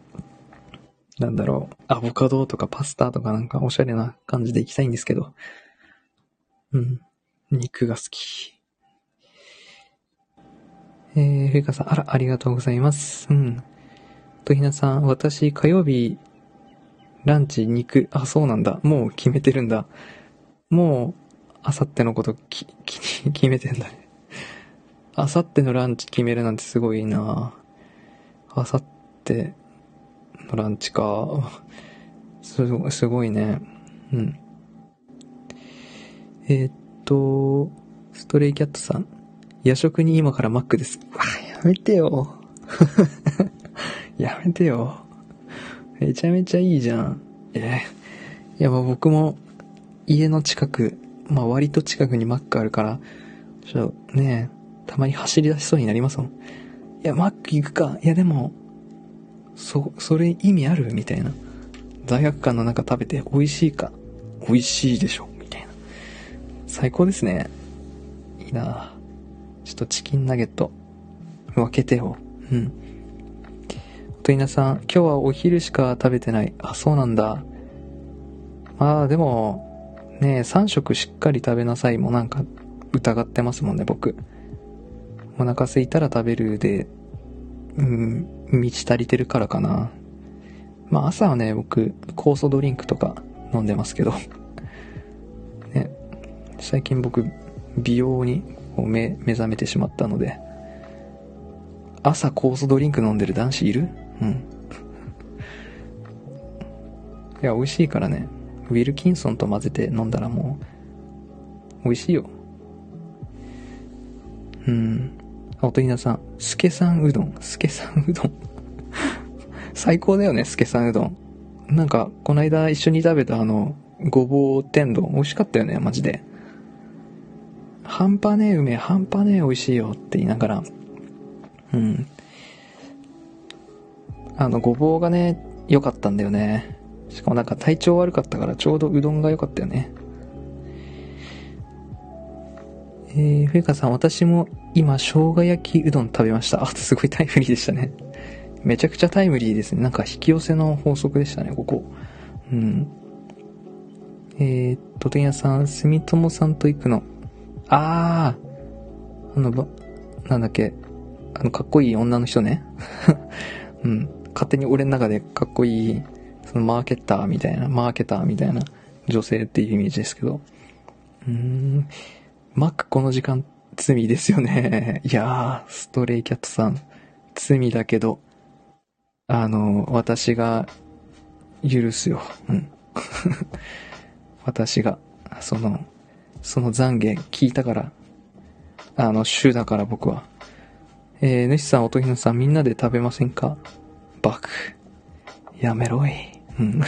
なんだろう、アボカドとかパスタとかなんかおしゃれな感じでいきたいんですけど。うん。肉が好き。えー、ふゆかさん、あら、ありがとうございます。うん。とひなさん、私、火曜日、ランチ、肉、あ、そうなんだ。もう決めてるんだ。もう、あさってのことき、き、決めてんだね。あさってのランチ決めるなんてすごいなあさってのランチか。すごすごいね。うん。えー、っと、ストレイキャットさん。夜食に今からマックです。わやめてよ。やめてよ。めちゃめちゃいいじゃん。えー、いや、まあ僕も家の近く、まあ割と近くにマックあるから、ちょっとね、たまに走り出しそうになりますもん。いや、マック行くか。いや、でも、そ、それ意味ある？みたいな。罪悪感の中食べて美味しいか？美味しいでしょ？みたいな。最高ですね。いいなちょっとチキンナゲット、分けてよ。うん。と稲さん、今日はお昼しか食べてない。あ、そうなんだ。まあ、でも、ねえ3食しっかり食べなさいもなんか疑ってますもんね、僕。お腹空いたら食べるで、うん、満ち足りてるからかな。まあ朝はね、僕、酵素ドリンクとか飲んでますけど。ね、最近僕、美容に目、目覚めてしまったので、朝酵素ドリンク飲んでる男子いる？うん。いや、美味しいからね。ウィルキンソンと混ぜて飲んだらもう、美味しいよ。うん。おとりなさん。スケさんうどん。スケさんうどん。最高だよね、スケさんうどん。なんか、この間一緒に食べたあの、ごぼう天丼、美味しかったよね、マジで。半端ねえ梅、半端ねえ美味しいよって言いながら、うん。あの、ごぼうがね、良かったんだよね。しかもなんか体調悪かったからちょうどうどんが良かったよね。えー、冬川さん、私も今、生姜焼きうどん食べました。あ、すごいタイムリーでしたね。めちゃくちゃタイムリーですね。なんか引き寄せの法則でしたね、ここ。うん。えー、っと、てんやさん、住友さんと行くの。ああ、あの、なんだっけ、あの、かっこいい女の人ね。うん。勝手に俺の中でかっこいい、のマーケッターみたいな、マーケターみたいな女性っていうイメージですけど。うーん。マックこの時間、罪ですよね。いやー、ストレイキャットさん、罪だけど、あの、私が許すよ。うん。私が、その、その懺悔聞いたから、あの、週だから僕は。えー、主さん、音ひなさん、みんなで食べませんか？バク。やめろい。うん。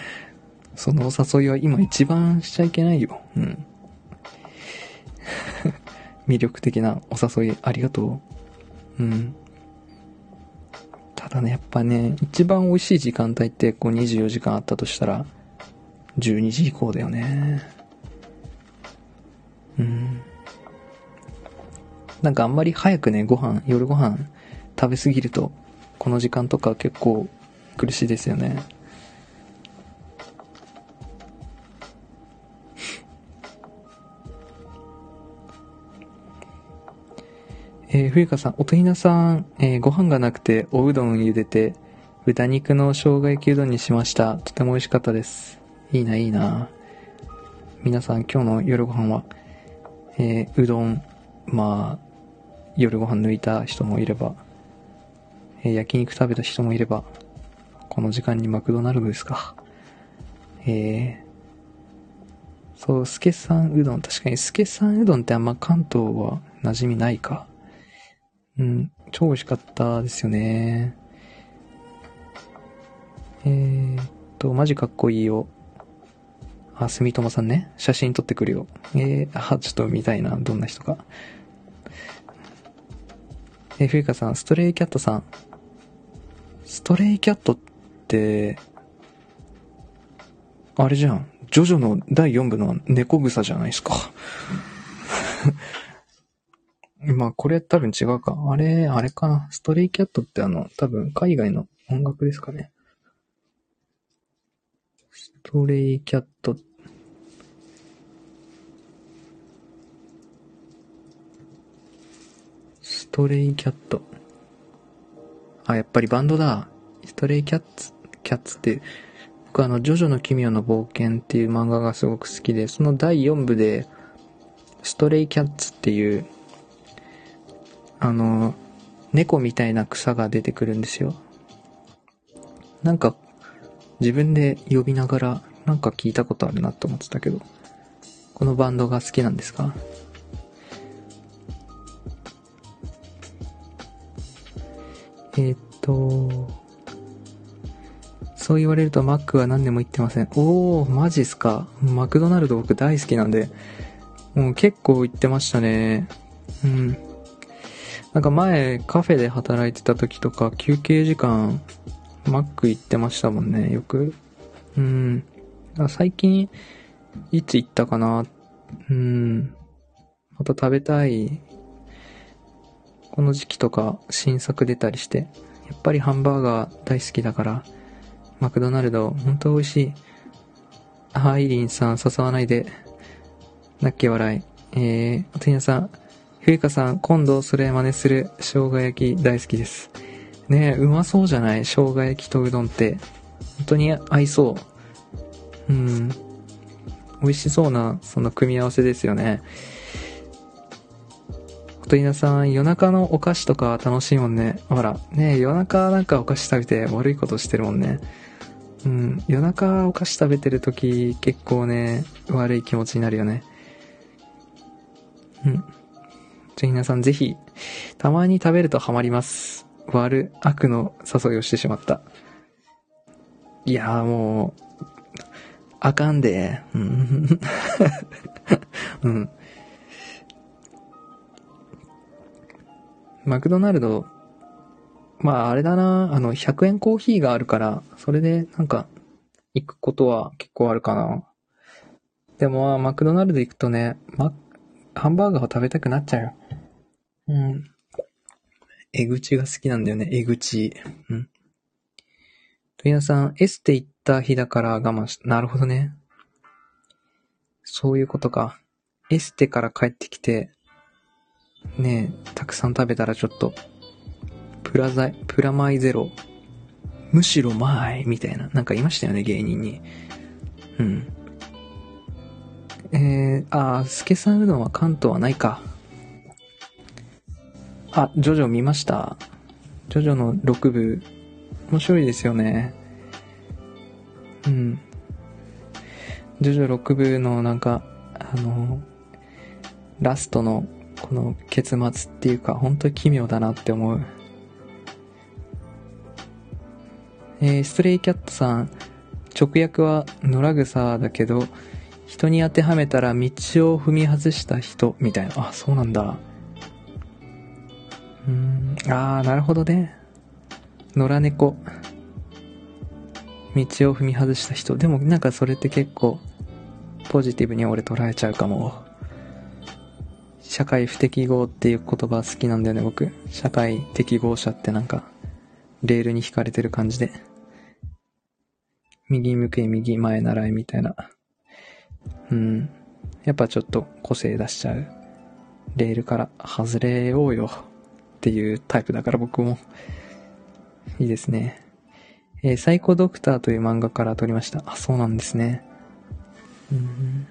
そのお誘いは今一番しちゃいけないよ。うん。魅力的なお誘いありがとう。うん。ただね、やっぱね、一番美味しい時間帯ってこう24時間あったとしたら、12時以降だよね。うん。なんかあんまり早くね、ご飯、夜ご飯食べすぎると、この時間とか結構苦しいですよね。えー、冬香さん、おとひなさん、えー、ご飯がなくておうどん茹でて、豚肉の生姜焼きうどんにしました。とても美味しかったです。いいな、いいな。皆さん今日の夜ご飯は、えー、うどん、まあ、夜ご飯抜いた人もいれば、えー、焼肉食べた人もいれば、この時間にマクドナルドですか。えー、そう、スケさんうどん、確かにスケさんうどんってあんま関東は馴染みないか。うん、超美味しかったですよね。えー、っと、マジかっこいいよ。あ、住友さんね。写真撮ってくるよ。えー、あ、ちょっと見たいな。どんな人か。えー、ふゆかさん、ストレイキャットさん。ストレイキャットって、あれじゃん。ジョジョの第4部の猫草じゃないですか。ま、これ多分違うか。あれ、あれかな。ストレイキャットってあの、多分海外の音楽ですかね。ストレイキャット。ストレイキャット。あ、やっぱりバンドだ。ストレイキャッツ、キャッツって、僕あの、ジョジョの奇妙な冒険っていう漫画がすごく好きで、その第4部で、ストレイキャッツっていうあの、猫みたいな草が出てくるんですよ。なんか、自分で呼びながら、なんか聞いたことあるなと思ってたけど、このバンドが好きなんですか？えー、っと、そう言われるとマックは何でも言ってません。おー、マジっすか？マクドナルド僕大好きなんで、もう結構行ってましたね。うん。なんか前カフェで働いてた時とか休憩時間マック行ってましたもんね、よく。うん。最近いつ行ったかな？うん。また食べたい。この時期とか新作出たりして。やっぱりハンバーガー大好きだから。マクドナルド、本当美味しい。アイリンさん誘わないで。なっけ笑い。えー、おてんやさん、ゆいかさん、今度それ真似する生姜焼き大好きです。ねえ、うまそうじゃない？生姜焼きとうどんって。本当に合いそう。うん。美味しそうな、その組み合わせですよね。こといなさん、夜中のお菓子とか楽しいもんね。ほら、ねえ夜中なんかお菓子食べて悪いことしてるもんね。うん、夜中お菓子食べてる時結構ね、悪い気持ちになるよね。うん。じゃ皆さんぜひ、たまに食べるとハマります。悪、悪の誘いをしてしまった。いやーもう、あかんで。うん。うん。マクドナルド、まああれだな、あの、100円コーヒーがあるから、それでなんか、行くことは結構あるかな。でもまあ、マクドナルド行くとね、マハンバーガーを食べたくなっちゃうよ。うん。えぐちが好きなんだよね、えぐち。うん。とやさん、エステ行った日だから我慢し、なるほどね。そういうことか。エステから帰ってきて、ねえ、たくさん食べたらちょっと、プラザイ、プラマイゼロ、むしろマイみたいな、なんかいましたよね、芸人に。うん。えー、あー、スケさんうどんは関東はないか。あ、ジョジョ見ましたジョジョの6部。面白いですよね。うん。ジョジョ6部のなんか、あの、ラストのこの結末っていうか、本当に奇妙だなって思う。えー、ストレイキャットさん、直訳は野良草だけど、人に当てはめたら道を踏み外した人みたいな。あ、そうなんだ。うん、ああ、なるほどね。野良猫。道を踏み外した人。でもなんかそれって結構、ポジティブに俺捉えちゃうかも。社会不適合っていう言葉好きなんだよね、僕。社会適合者ってなんか、レールに引かれてる感じで。右向け右前習いみたいな。うん。やっぱちょっと個性出しちゃう。レールから外れようよ。っていうタイプだから僕も。いいですね。えー、サイコドクターという漫画から撮りました。あ、そうなんですね。うん。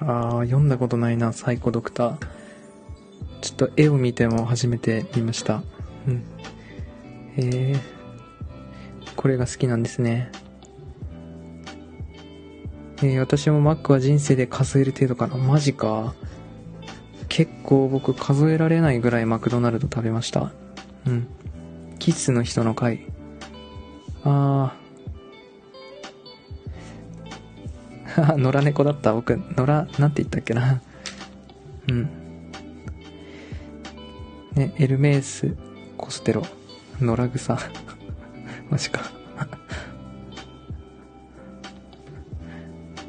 ああ、読んだことないな、サイコドクター。ちょっと絵を見ても初めて見ました。うん。えー、これが好きなんですね。えー、私もマックは人生で数える程度かな。マジか。結構僕数えられないぐらいマクドナルド食べました。うん。キッスの人の回。あー。野良猫だった。僕、野良、なんて言ったっけな。うん。ね、エルメース、コステロ、野良草。マジか。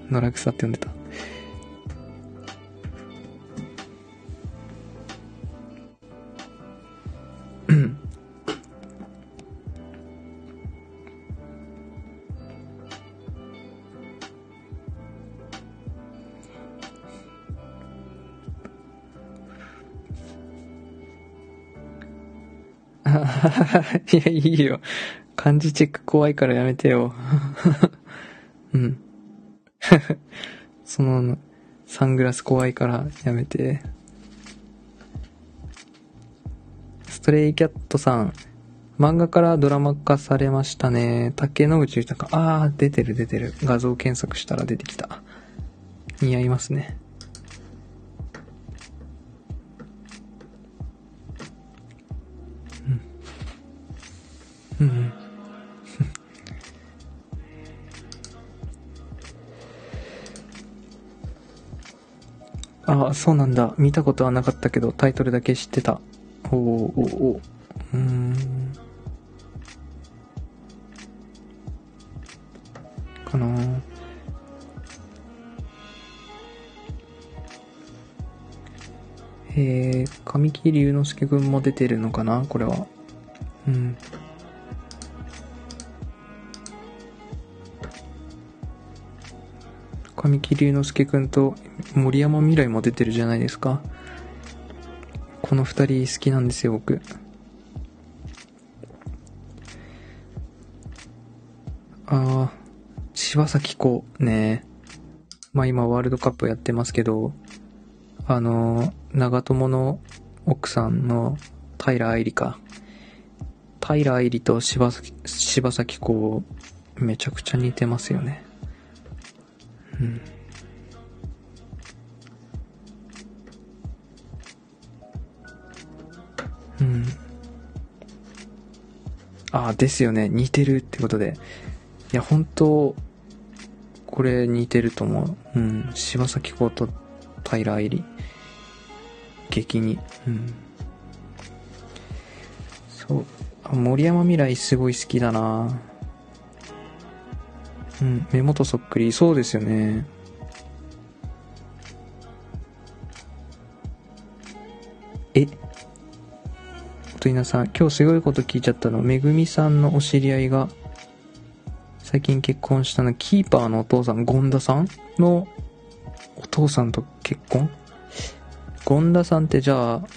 野良草って呼んでた。いや、いいよ。漢字チェック怖いからやめてよ。うん。その、サングラス怖いからやめて。ストレイキャットさん、漫画からドラマ化されましたね。竹野内豊。あー、出てる出てる。画像検索したら出てきた。似合いますね。うん。あ あ、そうなんだ。見たことはなかったけど、タイトルだけ知ってた。おおおおうん。かなえー、神木隆之介くんも出てるのかなこれは。うん。神木隆之介くんと森山未来も出てるじゃないですか。この二人好きなんですよ、僕。ああ、柴咲コウねまあ今ワールドカップやってますけど、あの、長友の奥さんの平愛理か。平愛理と柴咲、柴咲コウめちゃくちゃ似てますよね。うん。うん。ああ、ですよね。似てるってことで。いや、本当これ似てると思う。うん。柴咲コウと平愛理。激に。うん。そう。森山未来すごい好きだなうん、目元そっくり。そうですよね。え？と稲さん、今日すごいこと聞いちゃったの。めぐみさんのお知り合いが、最近結婚したの、キーパーのお父さん、権田さんのお父さんと結婚？権田さんってじゃあ、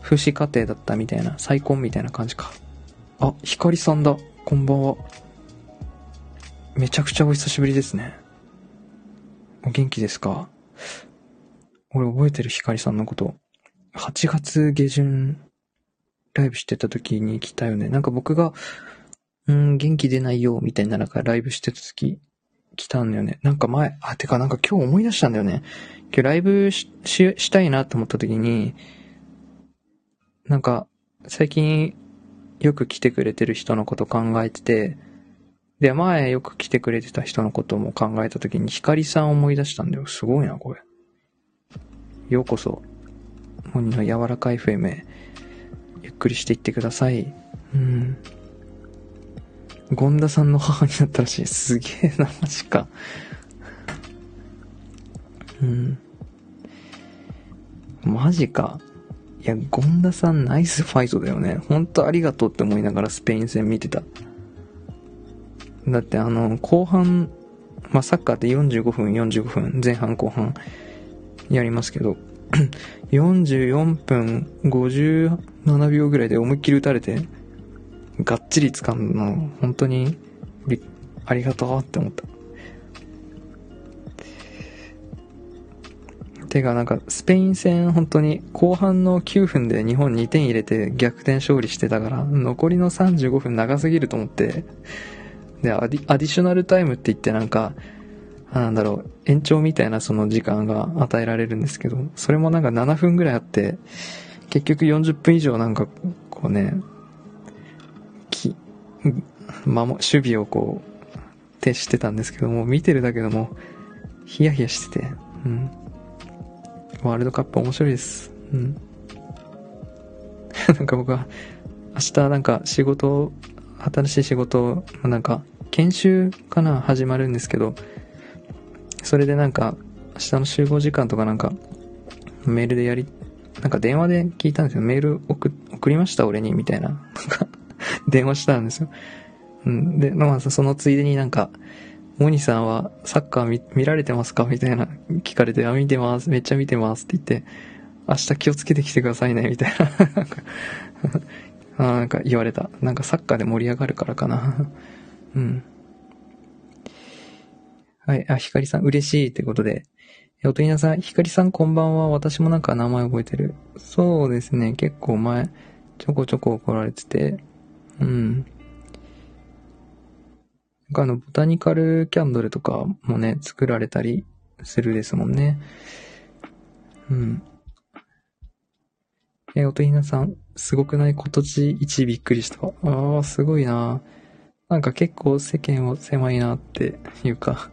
不死家庭だったみたいな、再婚みたいな感じか。あ、ひかりさんだ。こんばんは。めちゃくちゃお久しぶりですね。お元気ですか？俺覚えてるひかりさんのこと。8月下旬、ライブしてた時に来たよね。なんか僕が、うん、元気出ないよ、みたいな中ライブしてた時、来たんだよね。なんか前、あ、てかなんか今日思い出したんだよね。今日ライブし、し、したいなと思った時に、なんか、最近よく来てくれてる人のこと考えてて、で、前よく来てくれてた人のことも考えたときに、ヒカリさん思い出したんだよ。すごいな、これ。ようこそ、本人の柔らかい FM へ、ゆっくりしていってください。うん。権田さんの母になったらしい。すげえな、マジか。うん。マジか。いや、権田さんナイスファイトだよね。ほんとありがとうって思いながらスペイン戦見てた。だってあの、後半、まあ、サッカーって45分、45分、前半後半やりますけど、44分57秒ぐらいで思いっきり打たれて、がっちり掴んだの、本当に、ありがとうって思った。てかなんかスペイン戦本当に後半の9分で日本2点入れて逆転勝利してたから残りの35分長すぎると思ってでアディアディショナルタイムって言ってなんかなんだろう延長みたいなその時間が与えられるんですけどそれもなんか7分ぐらいあって結局40分以上なんかこうねき守守備をこう徹してたんですけども見てるだけでもヒヤヒヤしててうんワールドカップ面白いです。うん。なんか僕は、明日なんか仕事、新しい仕事、なんか、研修かな始まるんですけど、それでなんか、明日の集合時間とかなんか、メールでやり、なんか電話で聞いたんですよ。メール送送りました俺にみたいな。なんか 電話したんですよ。うん。で、まあそのついでになんか、モニさんはサッカー見られてますか？みたいな聞かれて、あ、見てます。めっちゃ見てますって言って、明日気をつけてきてくださいね、みたいな。あなんか言われた。なんかサッカーで盛り上がるからかな。うん。はい、あ、ひかりさん嬉しいってことで。おとりなさん、ひかりさんこんばんは。私もなんか名前覚えてる。そうですね、結構前、ちょこちょこ怒られてて。うん。なんかあの、ボタニカルキャンドルとかもね、作られたりするですもんね。うん。え、おとひなさん、すごくない？今年一びっくりした。ああ、すごいな。なんか結構世間は狭いなっていうか、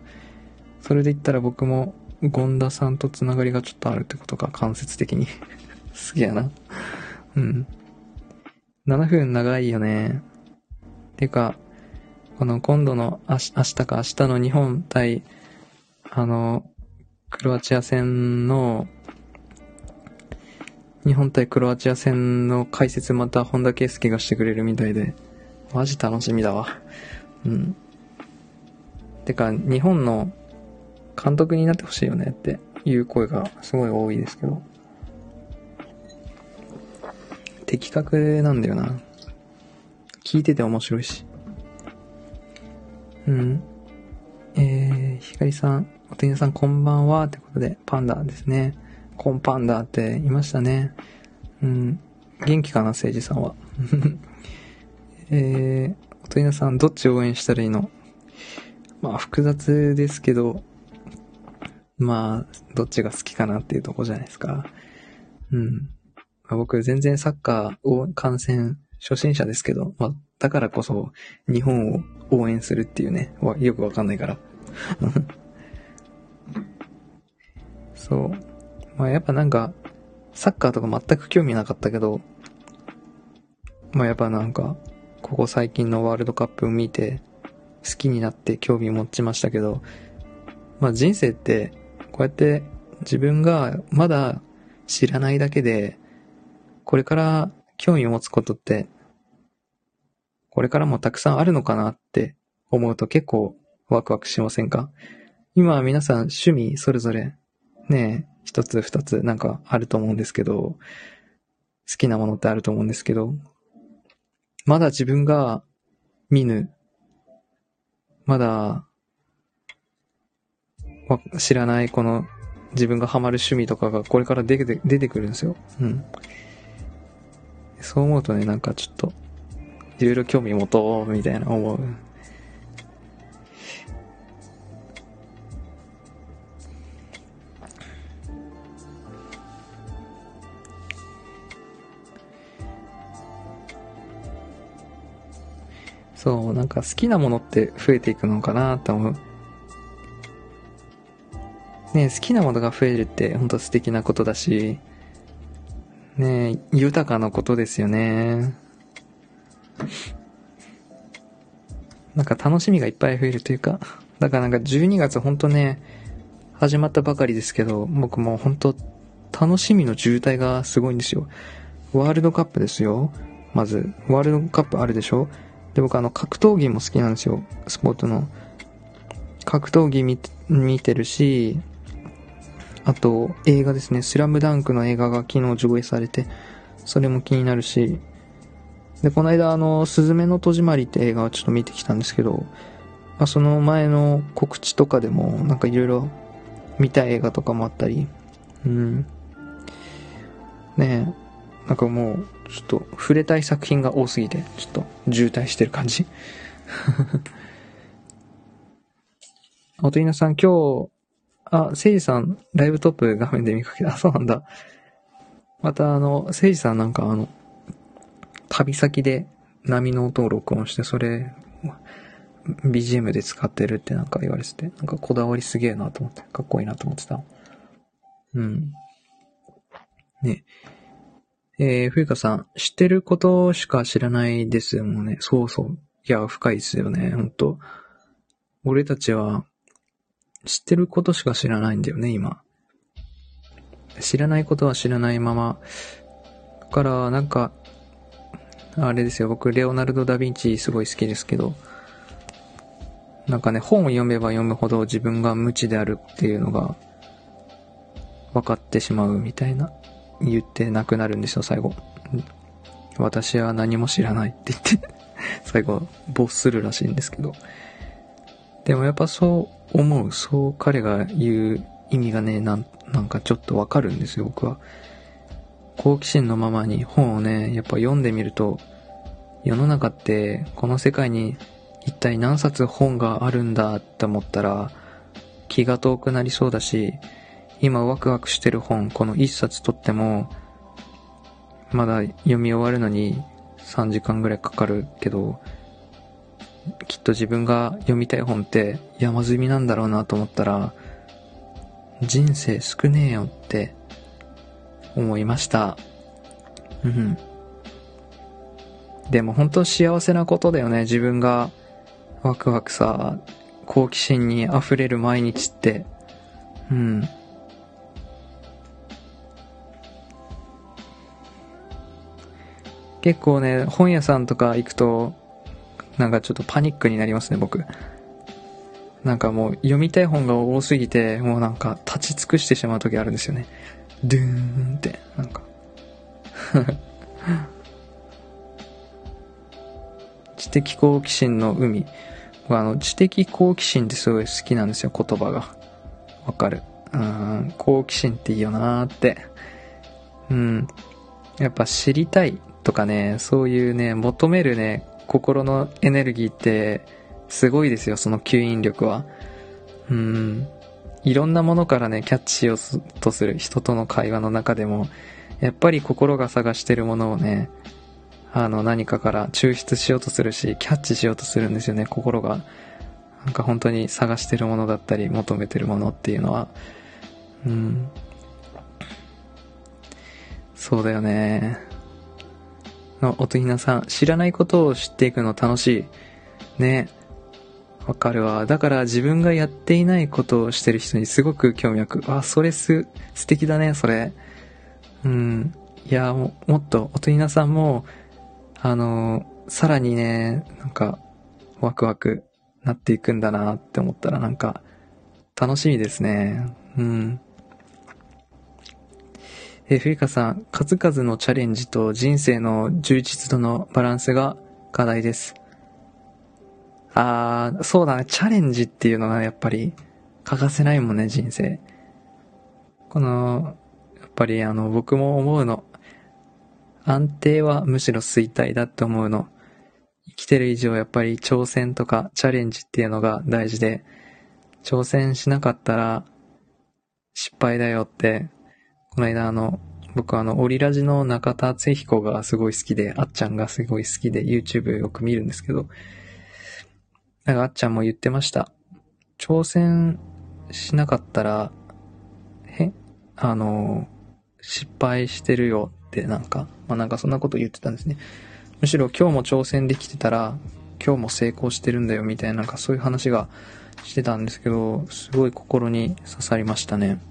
それで言ったら僕も、権田さんとつながりがちょっとあるってことか、間接的に。すげえな。うん。7分長いよね。てか、この今度の明日か明日の日本対、あの、クロアチア戦の、日本対クロアチア戦の解説また本田圭佑がしてくれるみたいで、マジ楽しみだわ。うん。てか、日本の監督になってほしいよねっていう声がすごい多いですけど。的確なんだよな。聞いてて面白いし。うん。えー、ひかりさん、おてんさんこんばんはってことで、パンダですね。コンパンダっていましたね。うん。元気かな、せいじさんは。えー、おとりなさん、どっち応援したらいいの？まあ、複雑ですけど、まあ、どっちが好きかなっていうとこじゃないですか。うん。あ、僕、全然サッカーを観戦初心者ですけど、まあ、だからこそ日本を応援するっていうね、よくわかんないから。そう。まあやっぱなんか、サッカーとか全く興味なかったけど、まあやっぱなんか、ここ最近のワールドカップを見て、好きになって興味持ちましたけど、まあ人生って、こうやって自分がまだ知らないだけで、これから興味を持つことって、これからもたくさんあるのかなって思うと結構ワクワクしませんか？今皆さん趣味それぞれね、一つ二つなんかあると思うんですけど、好きなものってあると思うんですけど、まだ自分が見ぬ、まだ知らないこの自分がハマる趣味とかがこれから出て出てくるんですよ。うん。そう思うとね、なんかちょっと、いろいろ興味持とう、みたいな思う。そう、なんか好きなものって増えていくのかなと思う。ね好きなものが増えるって本当素敵なことだし、ね豊かなことですよね。なんか楽しみがいっぱい増えるというか、だからなんか12月ほんとね、始まったばかりですけど、僕も本当楽しみの渋滞がすごいんですよ。ワールドカップですよ。まず、ワールドカップあるでしょ？で、僕あの格闘技も好きなんですよ。スポーツの。格闘技見見てるし、あと映画ですね、スラムダンクの映画が昨日上映されて、それも気になるし、で、この間あの、すずめの戸締まりって映画をちょっと見てきたんですけど、まあ、その前の告知とかでもなんかいろいろ見たい映画とかもあったり、うん。ねえ、なんかもう、ちょっと触れたい作品が多すぎて、ちょっと渋滞してる感じ。おとりなさん、今日、あ、せいじさん、ライブトップ画面で見かけた。あ、そうなんだ。また、あの、せいじさんなんかあの、旅先で波の音を録音して、それ、BGM で使ってるってなんか言われてて、なんかこだわりすげえなと思って、かっこいいなと思ってた。うん。ね。えー、冬香さん、知ってることしか知らないですもんね。そうそう。いや、深いですよね、ほんと。俺たちは、知ってることしか知らないんだよね、今。知らないことは知らないまま。から、なんか、あれですよ、僕、レオナルド・ダ・ヴィンチすごい好きですけど、なんかね、本を読めば読むほど自分が無知であるっていうのが分かってしまうみたいな、言ってなくなるんですよ、最後。私は何も知らないって言って 最後、没するらしいんですけど。でもやっぱそう思う、そう彼が言う意味がね、なんなんかちょっとわかるんですよ、僕は。好奇心のままに本をね、やっぱ読んでみると、世の中ってこの世界に一体何冊本があるんだって思ったら気が遠くなりそうだし、今ワクワクしてる本、この一冊取っても、まだ読み終わるのに3時間ぐらいかかるけど、きっと自分が読みたい本って山積みなんだろうなと思ったら、人生少ねえよって思いました。うん。でも本当幸せなことだよね。自分がワクワクさ、好奇心に溢れる毎日って。うん。結構ね、本屋さんとか行くと、なんかちょっとパニックになりますね、僕。なんかもう読みたい本が多すぎて、もうなんか立ち尽くしてしまう時あるんですよね。ドゥーンって、なんか。知的好奇心の海。僕あの、知的好奇心ってすごい好きなんですよ、言葉が。わかる。うん、好奇心っていいよなーって。うん。やっぱ知りたいとかね、そういうね、求めるね、心のエネルギーって、すごいですよ、その吸引力は。うん。いろんなものからね、キャッチしようとする人との会話の中でも、やっぱり心が探してるものをね、あの、何かから抽出しようとするし、キャッチしようとするんですよね、心が。なんか本当に探してるものだったり、求めてるものっていうのは。うん。そうだよね。の、おとひなさん、知らないことを知っていくの楽しい。ね。わかるわ。だから自分がやっていないことをしてる人にすごく興味湧く。あ、それす、素敵だね、それ。うん。いや、ももっと、おとひなさんも、あの、さらにね、なんか、ワクワクなっていくんだなって思ったらなんか、楽しみですね。うん。えー、冬香さん、数々のチャレンジと人生の充実度のバランスが課題です。あー、そうだね、チャレンジっていうのがやっぱり欠かせないもんね、人生。この、やっぱりあの、僕も思うの。安定はむしろ衰退だって思うの。生きてる以上やっぱり挑戦とかチャレンジっていうのが大事で、挑戦しなかったら失敗だよって、この間あの、僕あの、オリラジの中田敦彦がすごい好きで、あっちゃんがすごい好きで YouTube よく見るんですけど、なんかあっちゃんも言ってました。挑戦しなかったら、へ、あの、失敗してるよってなんか、まあなんかそんなこと言ってたんですね。むしろ今日も挑戦できてたら、今日も成功してるんだよみたいな、なんかそういう話がしてたんですけど、すごい心に刺さりましたね。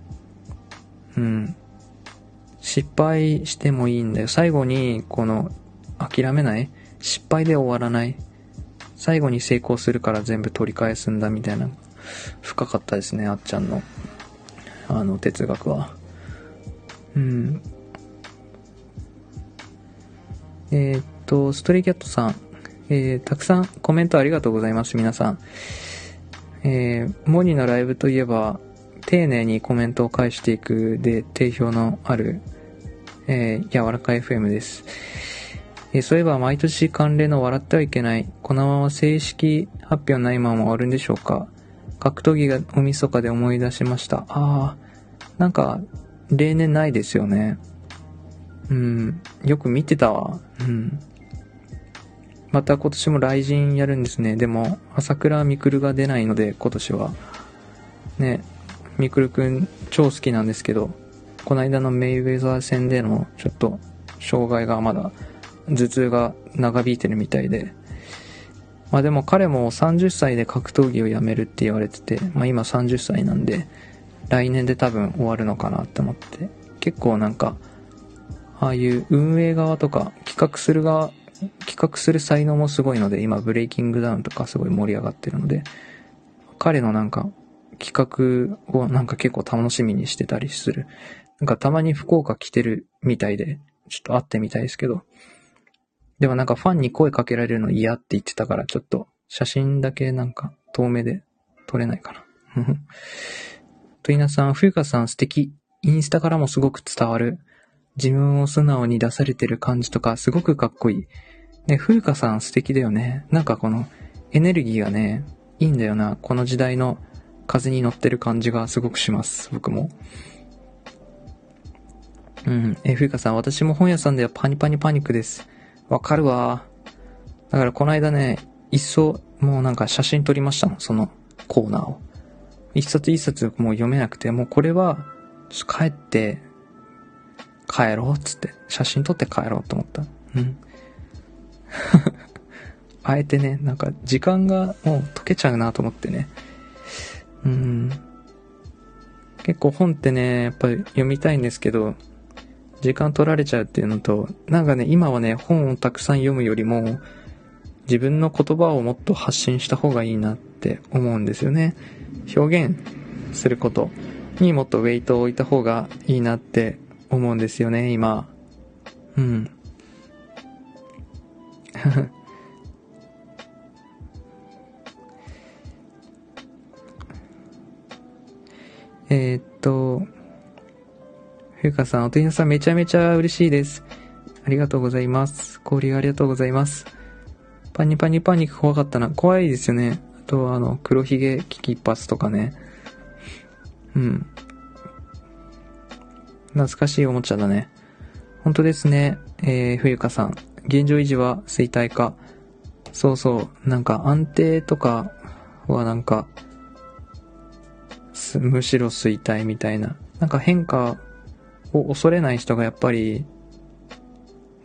うん。失敗してもいいんだよ。最後に、この、諦めない？失敗で終わらない？最後に成功するから全部取り返すんだみたいな。深かったですね、あっちゃんの、あの、哲学は。うん。えーっと、ストレイキャットさん、えー、たくさんコメントありがとうございます、皆さん。えー、モニのライブといえば、丁寧にコメントを返していくで定評のある、えー、柔らかい FM です。えー、そういえば毎年関連の笑ってはいけない、このまま正式発表ないまま終わるんでしょうか格闘技が大晦日で思い出しました。ああ、なんか、例年ないですよね。うん、よく見てたわ。うん。また今年も雷神やるんですね。でも、朝倉未来が出ないので、今年は。ね、みくるくん超好きなんですけど、この間のメイウェザー戦でのちょっと障害がまだ頭痛が長引いてるみたいで、まあでも彼も30歳で格闘技をやめるって言われてて、まあ今30歳なんで、来年で多分終わるのかなって思って、結構なんか、ああいう運営側とか企画する側、企画する才能もすごいので、今ブレイキングダウンとかすごい盛り上がってるので、彼のなんか企画をなんか結構楽しみにしてたりする。なんかたまに福岡来てるみたいで、ちょっと会ってみたいですけど。でもなんかファンに声かけられるの嫌って言ってたから、ちょっと写真だけなんか遠目で撮れないかな。といなさん、冬香さん素敵。インスタからもすごく伝わる。自分を素直に出されてる感じとか、すごくかっこいい。ね、冬香さん素敵だよね。なんかこのエネルギーがね、いいんだよな。この時代の風に乗ってる感じがすごくします。僕も。うん。え、ふうかさん、私も本屋さんではパニパニパニックです。わかるわ。だからこの間ね、一層、もうなんか写真撮りましたもん、そのコーナーを。一冊一冊もう読めなくて、もうこれは、帰って、帰ろうっつって、写真撮って帰ろうと思った。うん。あえてね、なんか時間がもう溶けちゃうなと思ってね。うん。結構本ってね、やっぱり読みたいんですけど、時間取られちゃうっていうのと、なんかね、今はね、本をたくさん読むよりも、自分の言葉をもっと発信した方がいいなって思うんですよね。表現することにもっとウェイトを置いた方がいいなって思うんですよね、今。うん。えー、っと、ふうかさん、おとりなさんめちゃめちゃ嬉しいです。ありがとうございます。交流ありがとうございます。パニパニパニック怖かったな。怖いですよね。あとは、あの、黒ひげ危機一発とかね。うん。懐かしいおもちゃだね。本当ですね。えー、冬香さん。現状維持は衰退化。そうそう。なんか安定とかはなんか、むしろ衰退みたいな。なんか変化を恐れない人がやっぱり、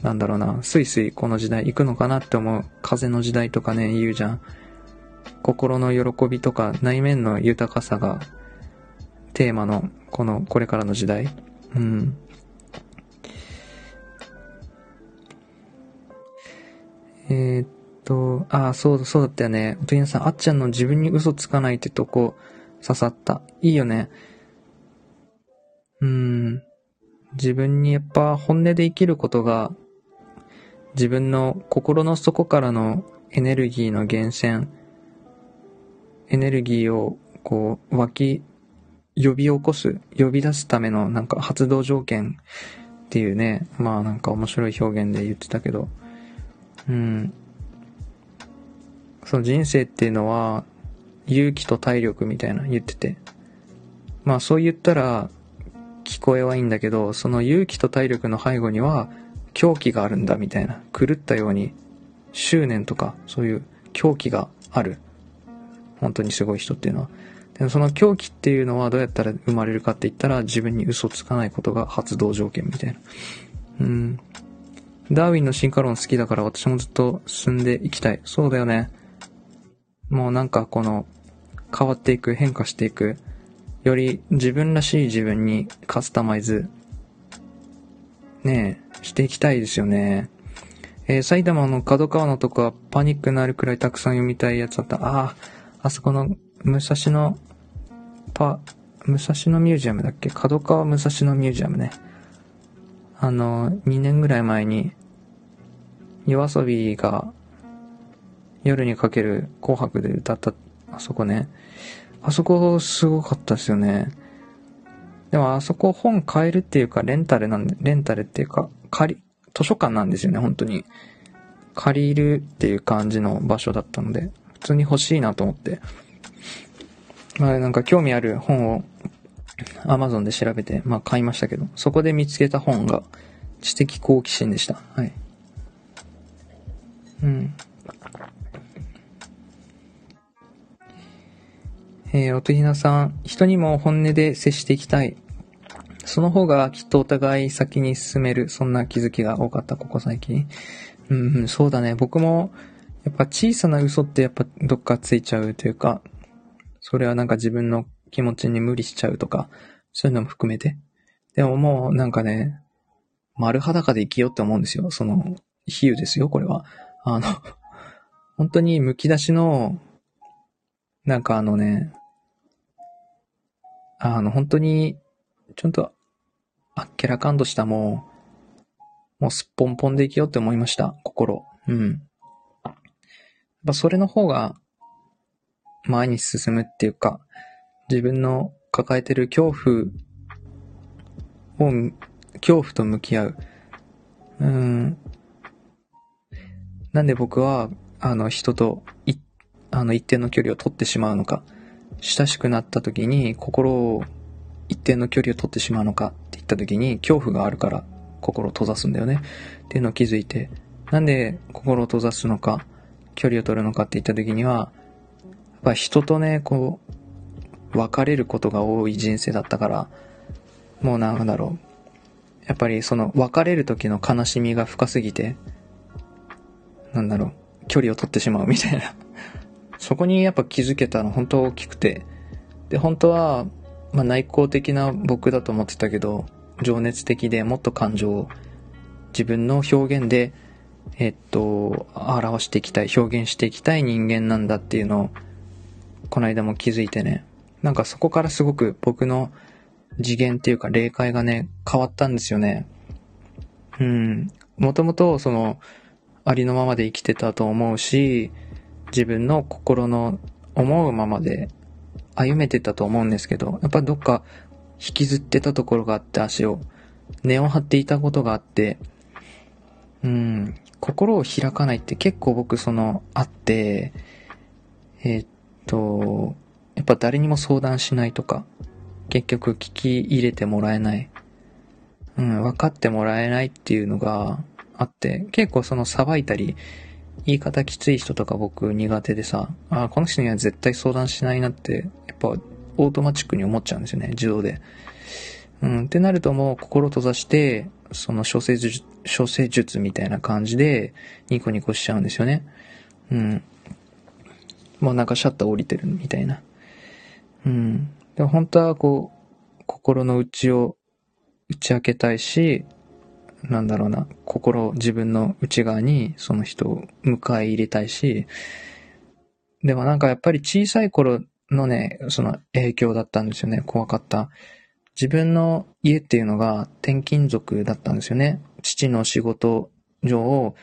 なんだろうな、スイスイこの時代行くのかなって思う。風の時代とかね、言うじゃん。心の喜びとか内面の豊かさがテーマのこの、これからの時代。うん。えー、っと、あ、そう、そうだったよね。おとりなさん、あっちゃんの自分に嘘つかないってとこ、刺さった。いいよね。うん。自分にやっぱ本音で生きることが、自分の心の底からのエネルギーの源泉、エネルギーをこう湧き、呼び起こす、呼び出すためのなんか発動条件っていうね、まあなんか面白い表現で言ってたけど、うん。その人生っていうのは、勇気と体力みたいな言ってて。まあそう言ったら聞こえはいいんだけど、その勇気と体力の背後には狂気があるんだみたいな。狂ったように執念とかそういう狂気がある。本当にすごい人っていうのは。でもその狂気っていうのはどうやったら生まれるかって言ったら自分に嘘つかないことが発動条件みたいな。うん。ダーウィンの進化論好きだから私もずっと進んでいきたい。そうだよね。もうなんかこの変わっていく、変化していく、より自分らしい自分にカスタマイズ、ねえ、していきたいですよね。えー、埼玉の角川のとこはパニックになるくらいたくさん読みたいやつだった。ああ、あそこの武蔵野、パ、武蔵野ミュージアムだっけ？角川武蔵野ミュージアムね。あの、2年ぐらい前に、夜遊びが夜にかける紅白で歌ったあそこね。あそこすごかったですよね。でもあそこ本買えるっていうか、レンタルなんで、レンタルっていうか、借り、図書館なんですよね、本当に。借りるっていう感じの場所だったので、普通に欲しいなと思って。まあなんか興味ある本を Amazon で調べて、まあ買いましたけど、そこで見つけた本が知的好奇心でした。はい。うん。えー、おとひなさん、人にも本音で接していきたい。その方がきっとお互い先に進める、そんな気づきが多かった、ここ最近。うん、そうだね。僕も、やっぱ小さな嘘ってやっぱどっかついちゃうというか、それはなんか自分の気持ちに無理しちゃうとか、そういうのも含めて。でももうなんかね、丸裸で生きようって思うんですよ。その、比喩ですよ、これは。あの本当に剥き出しの、なんかあのね、あの、本当に、ちょっと、あっけらかんとしたもう、もうすっぽんぽんでいきようって思いました、心。うん。やっぱそれの方が、前に進むっていうか、自分の抱えてる恐怖を、恐怖と向き合う。うん。なんで僕は、あの、人と、い、あの、一定の距離を取ってしまうのか。親しくなった時に心を一定の距離を取ってしまうのかって言った時に恐怖があるから心を閉ざすんだよね。っていうのを気づいてなんで心を閉ざすのか距離を取るのかって言った時にはやっぱ人とねこう別れることが多い人生だったからもうなんだろう。やっぱりその別れる時の悲しみが深すぎてなんだろう。距離を取ってしまうみたいな。そこにやっぱ気づけたの本当大きくて。で、本当は、まあ内向的な僕だと思ってたけど、情熱的でもっと感情を自分の表現で、えっと、表していきたい、表現していきたい人間なんだっていうのを、この間も気づいてね。なんかそこからすごく僕の次元っていうか霊界がね、変わったんですよね。うん。もともとその、ありのままで生きてたと思うし、自分の心の思うままで歩めてたと思うんですけど、やっぱどっか引きずってたところがあって足を、根を張っていたことがあって、うん、心を開かないって結構僕その、あって、えー、っと、やっぱ誰にも相談しないとか、結局聞き入れてもらえない、うん、分かってもらえないっていうのがあって、結構そのさばいたり、言い方きつい人とか僕苦手でさ、あこの人には絶対相談しないなって、やっぱオートマチックに思っちゃうんですよね、自動で。うん、ってなるともう心閉ざして、その処世術、処世術みたいな感じでニコニコしちゃうんですよね。うん。もうなんかシャッター降りてるみたいな。うん。でも本当はこう、心の内を打ち明けたいし、なんだろうな、心、自分の内側にその人を迎え入れたいし、でもなんかやっぱり小さい頃のね、その影響だったんですよね、怖かった。自分の家っていうのが転勤族だったんですよね。父の仕事上、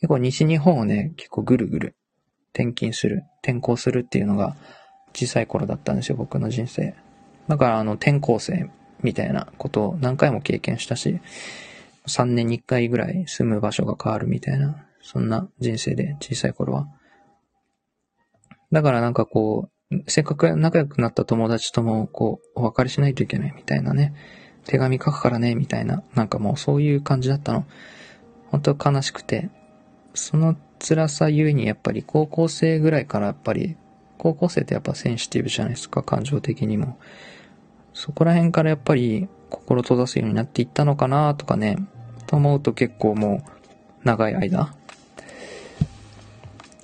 結構西日本をね、結構ぐるぐる転勤する、転校するっていうのが小さい頃だったんですよ、僕の人生。だからあの転校生みたいなことを何回も経験したし、3年に1回ぐらい住む場所が変わるみたいな、そんな人生で小さい頃は。だからなんかこう、せっかく仲良くなった友達ともこう、お別れしないといけないみたいなね。手紙書くからね、みたいな。なんかもうそういう感じだったの。本当悲しくて。その辛さゆえにやっぱり高校生ぐらいからやっぱり、高校生ってやっぱセンシティブじゃないですか、感情的にも。そこら辺からやっぱり心閉ざすようになっていったのかなとかね、と思うと結構もう長い間。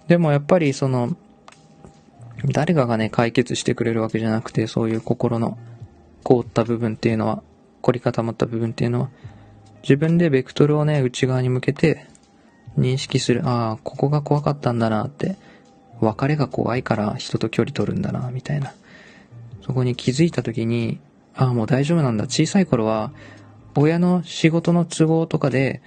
でもやっぱりその、誰かがね、解決してくれるわけじゃなくて、そういう心の凍った部分っていうのは、凝り固まった部分っていうのは、自分でベクトルをね、内側に向けて認識する。ああ、ここが怖かったんだなって。別れが怖いから人と距離取るんだな、みたいな。そこに気づいた時に、ああ、もう大丈夫なんだ。小さい頃は、親の仕事の都合とかで、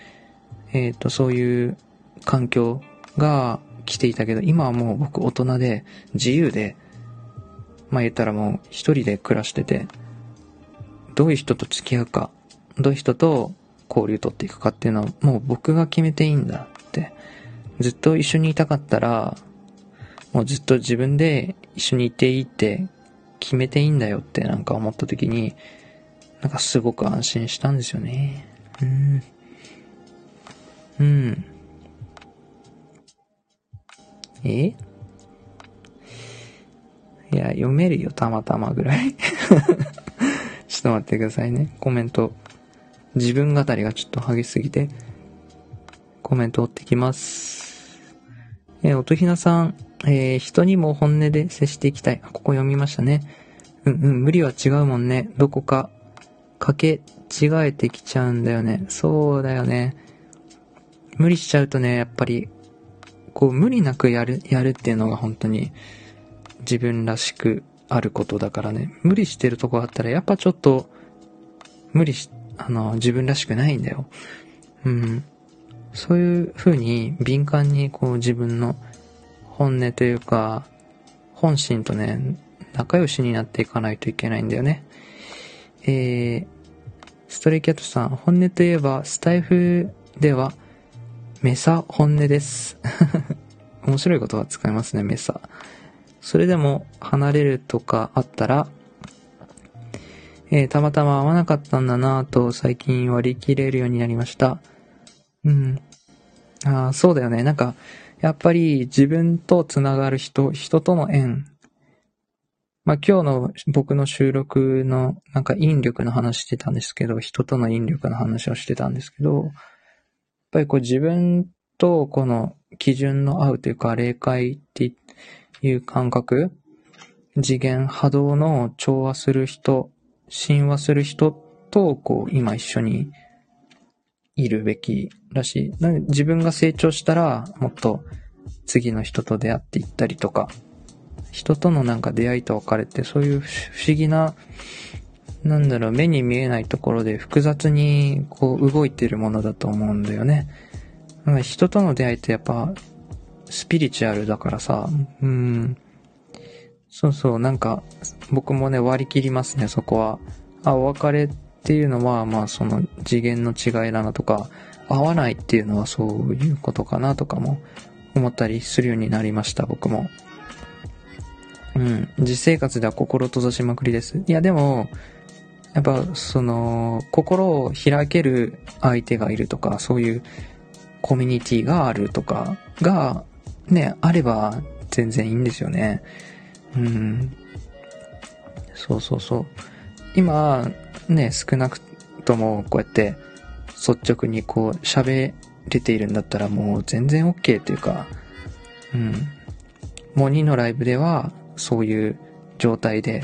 えっ、ー、と、そういう環境が来ていたけど、今はもう僕大人で自由で、まあ言ったらもう一人で暮らしてて、どういう人と付き合うか、どういう人と交流取っていくかっていうのはもう僕が決めていいんだって。ずっと一緒にいたかったら、もうずっと自分で一緒にいていいって決めていいんだよってなんか思った時に、なんかすごく安心したんですよね。うん。うん。え？いや、読めるよ、たまたまぐらい。ちょっと待ってくださいね。コメント。自分語りがちょっと激しすぎて、コメント追ってきます。えー、音ひなさん、えー、人にも本音で接していきたい。ここ読みましたね。うんうん、無理は違うもんね。どこか、かけ違えてきちゃうんだよね。そうだよね。無理しちゃうとね、やっぱり、こう、無理なくやる、やるっていうのが本当に、自分らしくあることだからね。無理してるとこあったら、やっぱちょっと、無理し、あの、自分らしくないんだよ。うん。そういう風に敏感にこう自分の本音というか、本心とね、仲良しになっていかないといけないんだよね。えー、ストレイキャットさん、本音といえば、スタイフでは、メサ本音です。面白いことは使いますね、メサ。それでも、離れるとかあったら、えー、たまたま会わなかったんだなぁと最近割り切れるようになりました。うん。ああ、そうだよね。なんか、やっぱり自分とつながる人、人との縁。まあ、今日の僕の収録のなんか引力の話してたんですけど、人との引力の話をしてたんですけど、やっぱりこう自分とこの基準の合うというか、霊界っていう感覚、次元波動の調和する人、親和する人とこう今一緒にいるべきらしい。自分が成長したら、もっと次の人と出会っていったりとか、人とのなんか出会いと別れってそういう不思議な、なんだろう、目に見えないところで複雑にこう動いてるものだと思うんだよね。人との出会いってやっぱスピリチュアルだからさ、うん。そうそう、なんか僕もね割り切りますね、そこは。あ、お別れっていうのは、まあその次元の違いだなとか、合わないっていうのはそういうことかなとかも思ったりするようになりました、僕も。うん。実生活では心閉ざしまくりです。いや、でも、やっぱ、その、心を開ける相手がいるとか、そういうコミュニティがあるとかが、ね、あれば全然いいんですよね。うん。そうそうそう。今、ね、少なくともこうやって率直にこう喋れているんだったらもう全然 OK というか、うん。モニのライブではそういう状態で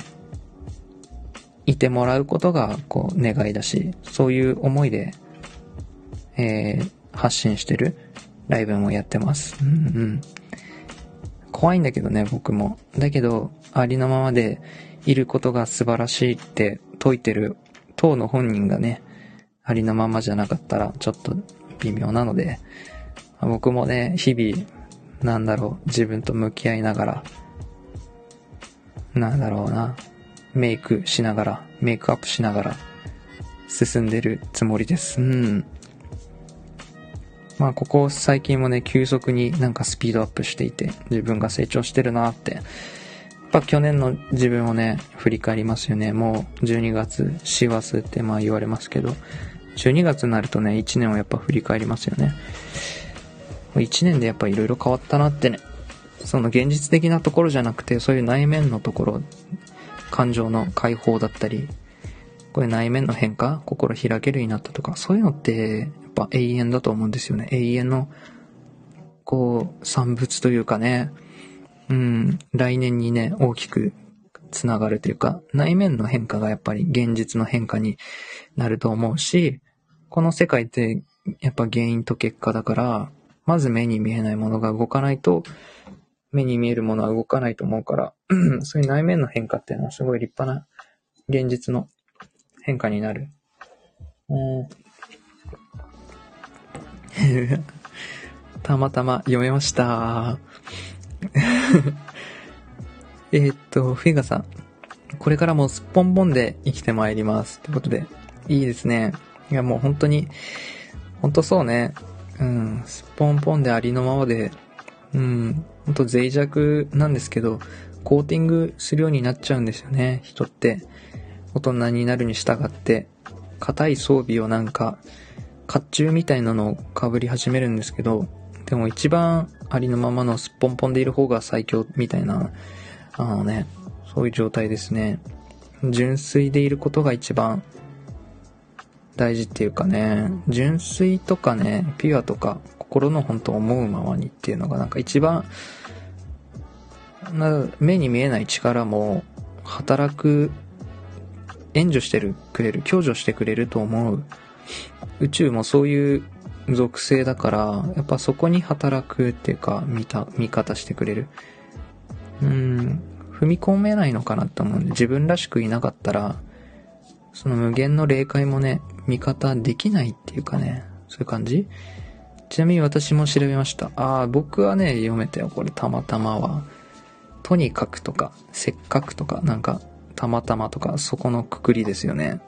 いてもらうことがこう願いだし、そういう思いで、えー、発信してるライブもやってます。うんうん。怖いんだけどね、僕も。だけど、ありのままでいることが素晴らしいって説いてる当の本人がね、ありのままじゃなかったらちょっと微妙なので、僕もね、日々、なんだろう、自分と向き合いながら、なんだろうな、メイクしながら、メイクアップしながら、進んでるつもりです。うん。まあ、ここ最近もね、急速になんかスピードアップしていて、自分が成長してるなって。やっぱ去年の自分をね、振り返りますよね。もう12月、師走ってまあ言われますけど、12月になるとね、1年をやっぱ振り返りますよね。1年でやっぱ色々変わったなってね。その現実的なところじゃなくて、そういう内面のところ、感情の解放だったり、これ内面の変化、心開けるようになったとか、そういうのって、やっぱ永遠だと思うんですよね。永遠の、こう、産物というかね、うん、来年にね、大きくつながるというか、内面の変化がやっぱり現実の変化になると思うし、この世界ってやっぱ原因と結果だから、まず目に見えないものが動かないと、目に見えるものは動かないと思うから、そういう内面の変化っていうのはすごい立派な現実の変化になる。うん。たまたま読めました。えっと、フィガさん。これからもすっぽんぽんで生きてまいります。ってことで、いいですね。いやもう本当に、本当そうね。うん、すっぽんぽんでありのままで、うん、本当脆弱なんですけど、コーティングするようになっちゃうんですよね、人って。大人になるに従って、硬い装備をなんか、甲冑みたいなのを被り始めるんですけど、でも一番ありのままのすっぽんぽんでいる方が最強みたいな、あのね、そういう状態ですね。純粋でいることが一番大事っていうかね、純粋とかね、ピュアとか、心の本当思うままにっていうのがなんか一番、目に見えない力も働く、援助してるくれる、享助してくれると思う。宇宙もそういう属性だから、やっぱそこに働くっていうか、見た、見方してくれる。うん、踏み込めないのかなって思うんで、自分らしくいなかったら、その無限の霊界もね、味方できないっていうかね、そういう感じ？ちなみに私も調べました。ああ、僕はね、読めたよ、これ、たまたまは。とにかくとか、せっかくとか、なんか、たまたまとか、そこのくくりですよね。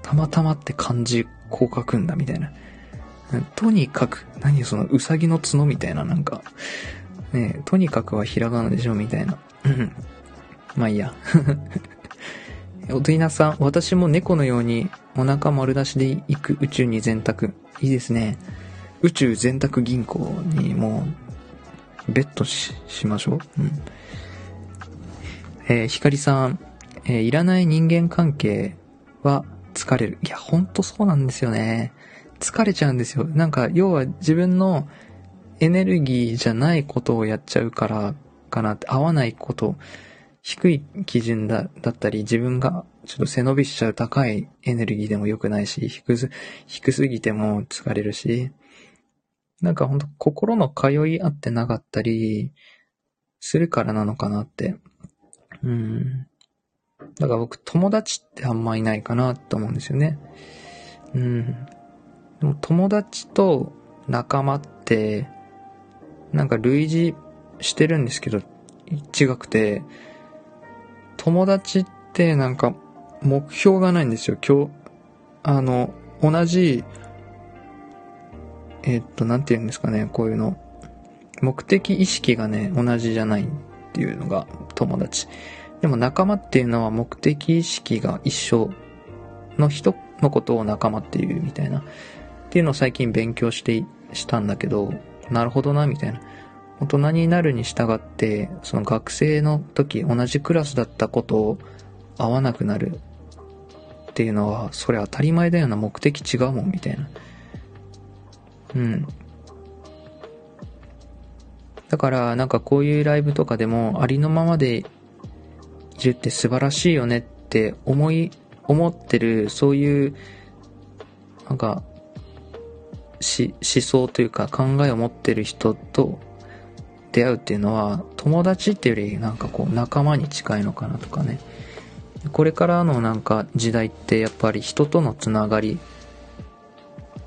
たまたまって漢字こう書くんだ、みたいな。とにかく、何そのうさぎの角みたいな、なんか、ねとにかくはひらがなでしょ、みたいな。まあいいや。おとりなさん、私も猫のようにお腹丸出しで行く宇宙に全卓。いいですね。宇宙全卓銀行にもう、ベットし、しましょう。うん。えー、ひかりさん、えー、いらない人間関係は疲れる。いや、ほんとそうなんですよね。疲れちゃうんですよ。なんか、要は自分のエネルギーじゃないことをやっちゃうからかなって、合わないこと、低い基準だだったり、自分がちょっと背伸びしちゃう高いエネルギーでも良くないし、低す、低すぎても疲れるし、なんかほんと心の通い合ってなかったり、するからなのかなって。うん。だから僕友達ってあんまいないかなと思うんですよね。うん。でも友達と仲間って、なんか類似してるんですけど、違くて、友達ってなんか目標がないんですよ。今日、あの、同じ、えっと、なんて言うんですかね、こういうの。目的意識がね、同じじゃないっていうのが友達。でも仲間っていうのは目的意識が一緒の人のことを仲間っていうみたいな。っていうのを最近勉強して、したんだけど、なるほどな、みたいな。大人になるに従って、その学生の時同じクラスだったことを合わなくなるっていうのは、それ当たり前だよな、目的違うもん、みたいな。うん。だから、なんかこういうライブとかでも、ありのままでいるって素晴らしいよねって思い、思ってる、そういう、なんか、し、思想というか考えを持ってる人と出会うっていうのは友達っていうよりなんかこう仲間に近いのかなとかね。これからのなんか時代ってやっぱり人とのつながり、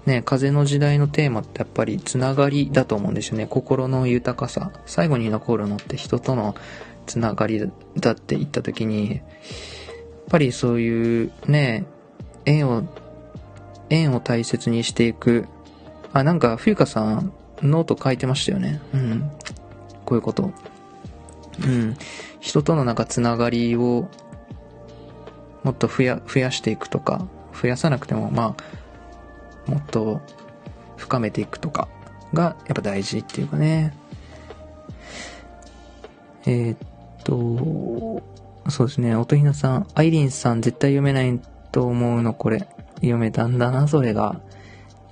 ね、風の時代のテーマってやっぱりつながりだと思うんですよね。心の豊かさ。最後に残るのって人とのつながりだって言った時に、やっぱりそういうね、縁を、縁を大切にしていくあ、なんか、冬香さん、ノート書いてましたよね。うん。こういうこと。うん。人とのなんかつながりを、もっと増や、増やしていくとか、増やさなくても、まあ、もっと深めていくとかが、やっぱ大事っていうかね。えー、っと、そうですね、音ひなさん、アイリンさん絶対読めないと思うの、これ。読めたんだな、それが。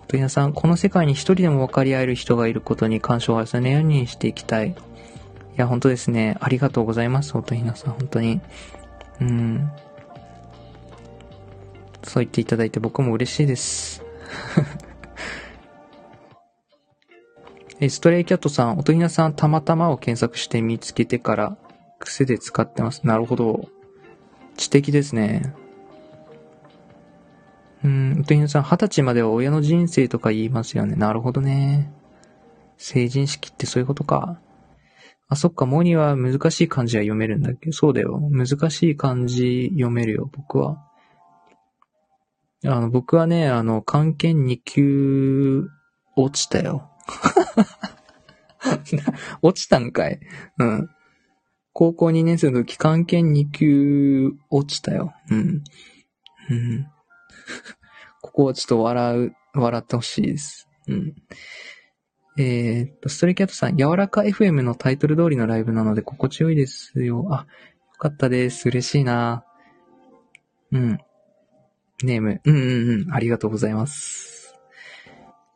と皆さん、この世界に一人でも分かり合える人がいることに感謝を重ねようにしていきたい。いや、本当ですね。ありがとうございます、音ひなさん、本当に。うん。そう言っていただいて僕も嬉しいです。え、ストレイキャットさん、音ひなさん、たまたまを検索して見つけてから、癖で使ってます。なるほど。知的ですね。うん、おというさん、二十歳までは親の人生とか言いますよね。なるほどね。成人式ってそういうことか。あ、そっか、モニは難しい漢字は読めるんだっけ？そうだよ。難しい漢字読めるよ、僕は。あの、僕はね、あの、漢検2級落ちたよ。落ちたんかいうん。高校2年生の時、漢検2級落ちたよ。うん。うん。ここはちょっと笑う、笑ってほしいです。うん。えー、っと、ストレイキャットさん、柔らか FM のタイトル通りのライブなので心地よいですよ。あ、よかったです。嬉しいなうん。ネーム、うんうんうん、ありがとうございます。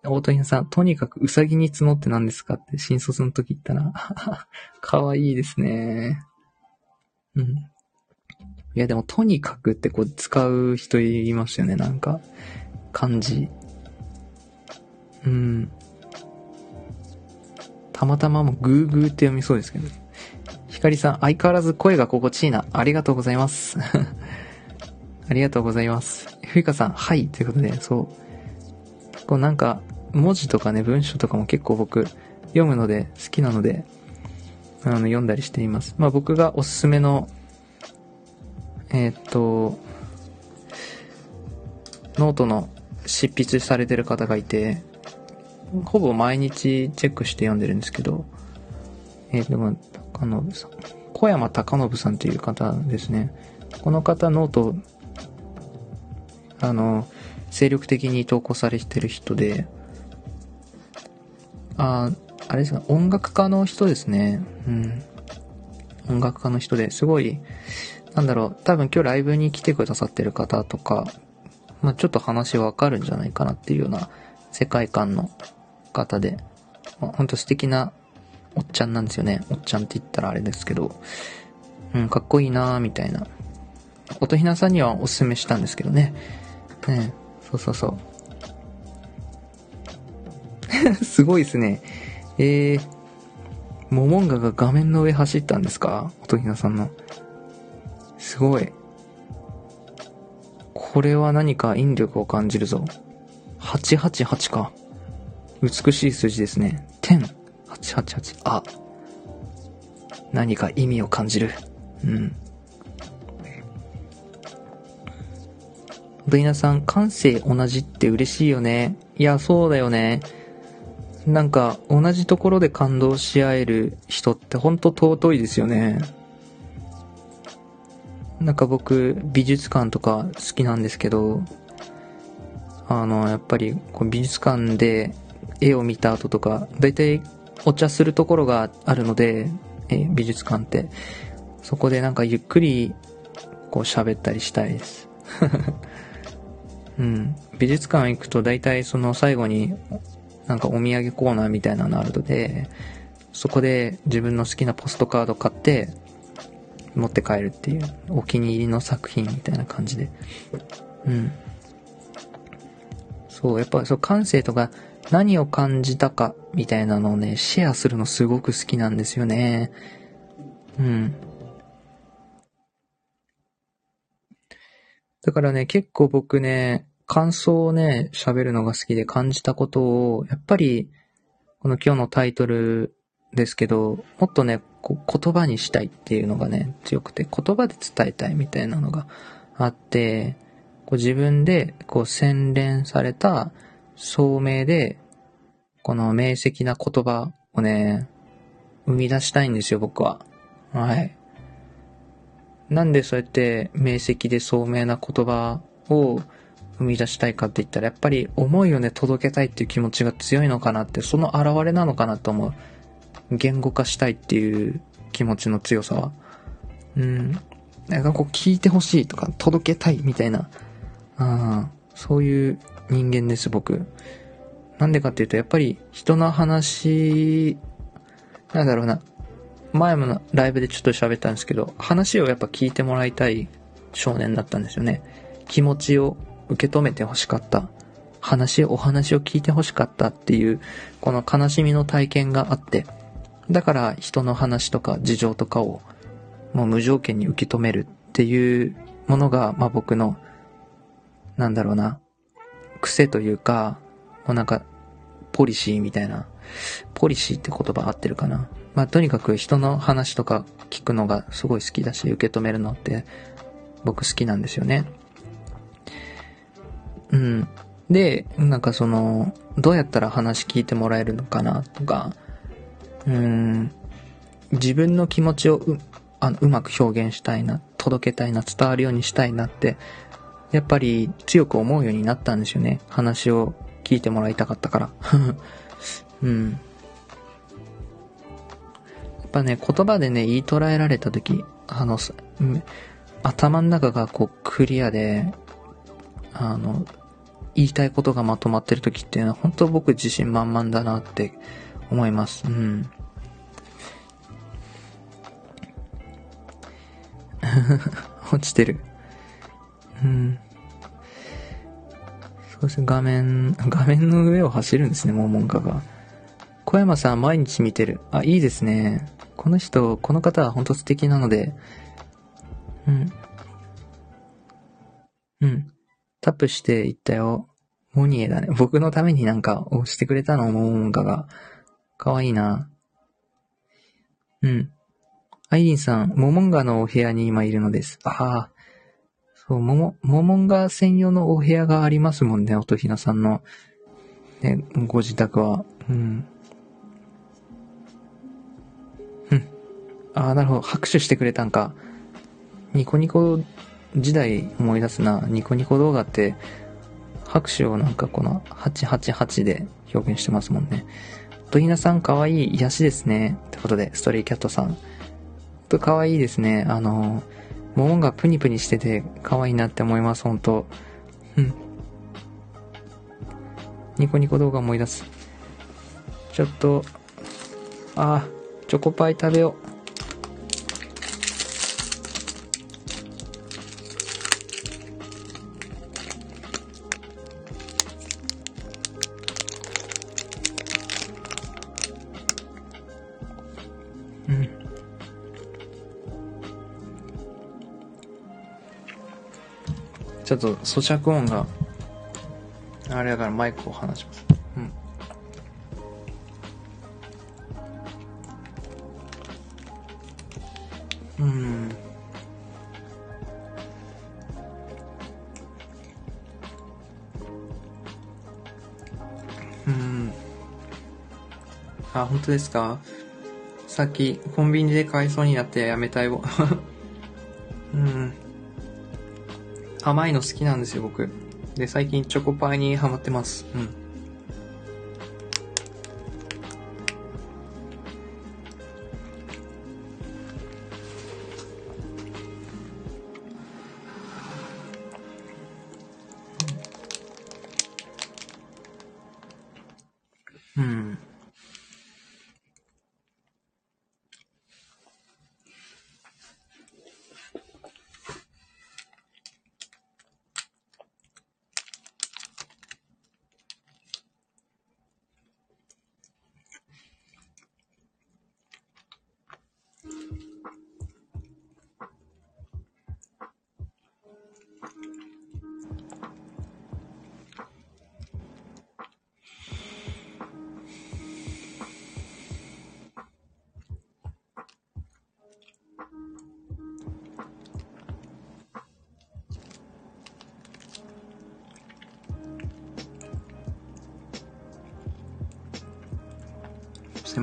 大谷さん、とにかくうさぎに角って何ですかって新卒の時言ったな。かわいいですね。うん。いやでも、とにかくってこう使う人いますよね、なんか。漢字。うん。たまたまもグーグーって読みそうですけど。ひかりさん、相変わらず声が心地いいな。ありがとうございます。ありがとうございます。ふいかさん、はい。ということで、そう。こうなんか、文字とかね、文章とかも結構僕、読むので、好きなので、あの、読んだりしています。まあ僕がおすすめの、えー、っと、ノートの執筆されてる方がいて、ほぼ毎日チェックして読んでるんですけど、えー、でも、高信さん。小山高信さんという方ですね。この方 note、あの、精力的に投稿されてる人で、あ、あれですか、音楽家の人ですね。うん。音楽家の人ですごい、なんだろう、多分今日ライブに来てくださってる方とか、まあ、ちょっと話わかるんじゃないかなっていうような世界観の方で、まあ、ほんと素敵なおっちゃんなんですよね。おっちゃんって言ったらあれですけど、うん、かっこいいなーみたいな。音ひなさんにはおすすめしたんですけどね。ねそうそうそう。すごいですね。えー、モモンガが画面の上走ったんですか？音ひなさんの。すごい。これは何か引力を感じるぞ。888か。美しい数字ですね。10、888、あ。何か意味を感じる。うん。ブイナさん、感性同じって嬉しいよね。いや、そうだよね。なんか、同じところで感動し合える人ってほんと尊いですよね。なんか僕、美術館とか好きなんですけど、あの、やっぱり、美術館で絵を見た後とか、だいたいお茶するところがあるので、え、美術館って。そこでなんかゆっくり、こう喋ったりしたいです。うん。美術館行くと大体その最後に、なんかお土産コーナーみたいなのあるので、そこで自分の好きなポストカード買って、持って帰るっていう、お気に入りの作品みたいな感じで。うん。そう、やっぱそう感性とか何を感じたかみたいなのをね、シェアするのすごく好きなんですよね。うん。だからね、結構僕ね、感想をね、喋るのが好きで感じたことを、やっぱり、この今日のタイトルですけど、もっとね、こ言葉にしたいっていうのがね、強くて、言葉で伝えたいみたいなのがあって、こう自分でこう洗練された聡明で、この明晰な言葉をね、生み出したいんですよ、僕は。はい。なんでそうやって明晰で聡明な言葉を生み出したいかって言ったら、やっぱり思いをね、届けたいっていう気持ちが強いのかなって、その表れなのかなと思う。言語化したいっていう気持ちの強さは。うん。なんかこう聞いてほしいとか、届けたいみたいな、あそういう人間です、僕。なんでかっていうと、やっぱり人の話、なんだろうな。前もライブでちょっと喋ったんですけど、話をやっぱ聞いてもらいたい少年だったんですよね。気持ちを受け止めて欲しかった。話、お話を聞いて欲しかったっていう、この悲しみの体験があって、だから人の話とか事情とかをもう無条件に受け止めるっていうものが、まあ僕の、なんだろうな、癖というか、もうなんか、ポリシーみたいな、ポリシーって言葉合ってるかな。まあ、とにかく人の話とか聞くのがすごい好きだし、受け止めるのって僕好きなんですよね。うん。で、なんかその、どうやったら話聞いてもらえるのかなとか、うん、自分の気持ちをうあのうまく表現したいな、届けたいな、伝わるようにしたいなって、やっぱり強く思うようになったんですよね。話を聞いてもらいたかったから。うん。やっぱね、言葉でね、言い捉えられたとき、あの、頭の中がこうクリアで、あの、言いたいことがまとまってる時っていうのは本当僕自信満々だなって思います。うん。落ちてる。うん。そうですね、画面、画面の上を走るんですね、モモンガが。小山さん、毎日見てる。あ、いいですね。この人、この方は本当素敵なので、うん。うん。タップしていったよ。モニエだね。僕のためになんか押してくれたの、モモンガが。かわいいな。うん。アイリンさん、モモンガのお部屋に今いるのです。ああ。そう、モモ、モモンガ専用のお部屋がありますもんね、音ひなさんの。ね、ご自宅は。うん。うん。ああ、なるほど。拍手してくれたんか。ニコニコ時代思い出すな。ニコニコ動画って、拍手をなんかこの888で表現してますもんね。音ひなさんかわいい癒しですね。ってことで、ストレイキャットさん。と可愛いですね。あの、桃がプニプニしてて可愛いなって思います、本当うん。ニコニコ動画思い出す。ちょっと、あ、チョコパイ食べよう。ちょっと咀嚼音が、あれだからマイクを離します。うん。うん。うん。あ、本当ですか？さっきコンビニで買いそうになってやめたいわ甘いの好きなんですよ、僕。で、最近チョコパイにハマってます。うん。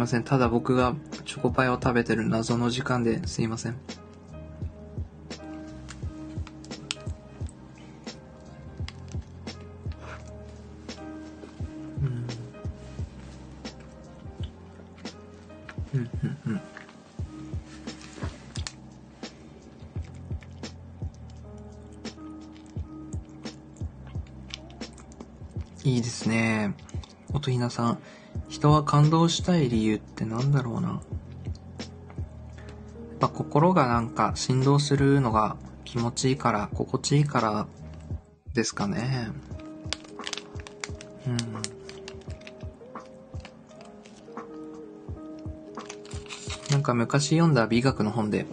ません。ただ僕がチョコパイを食べてる謎の時間ですいません。いいですね。音ひなさん。人は感動したい理由ってなんだろうな。やっぱ心がなんか振動するのが気持ちいいから、心地いいからですかね。うん。なんか昔読んだ美学の本で、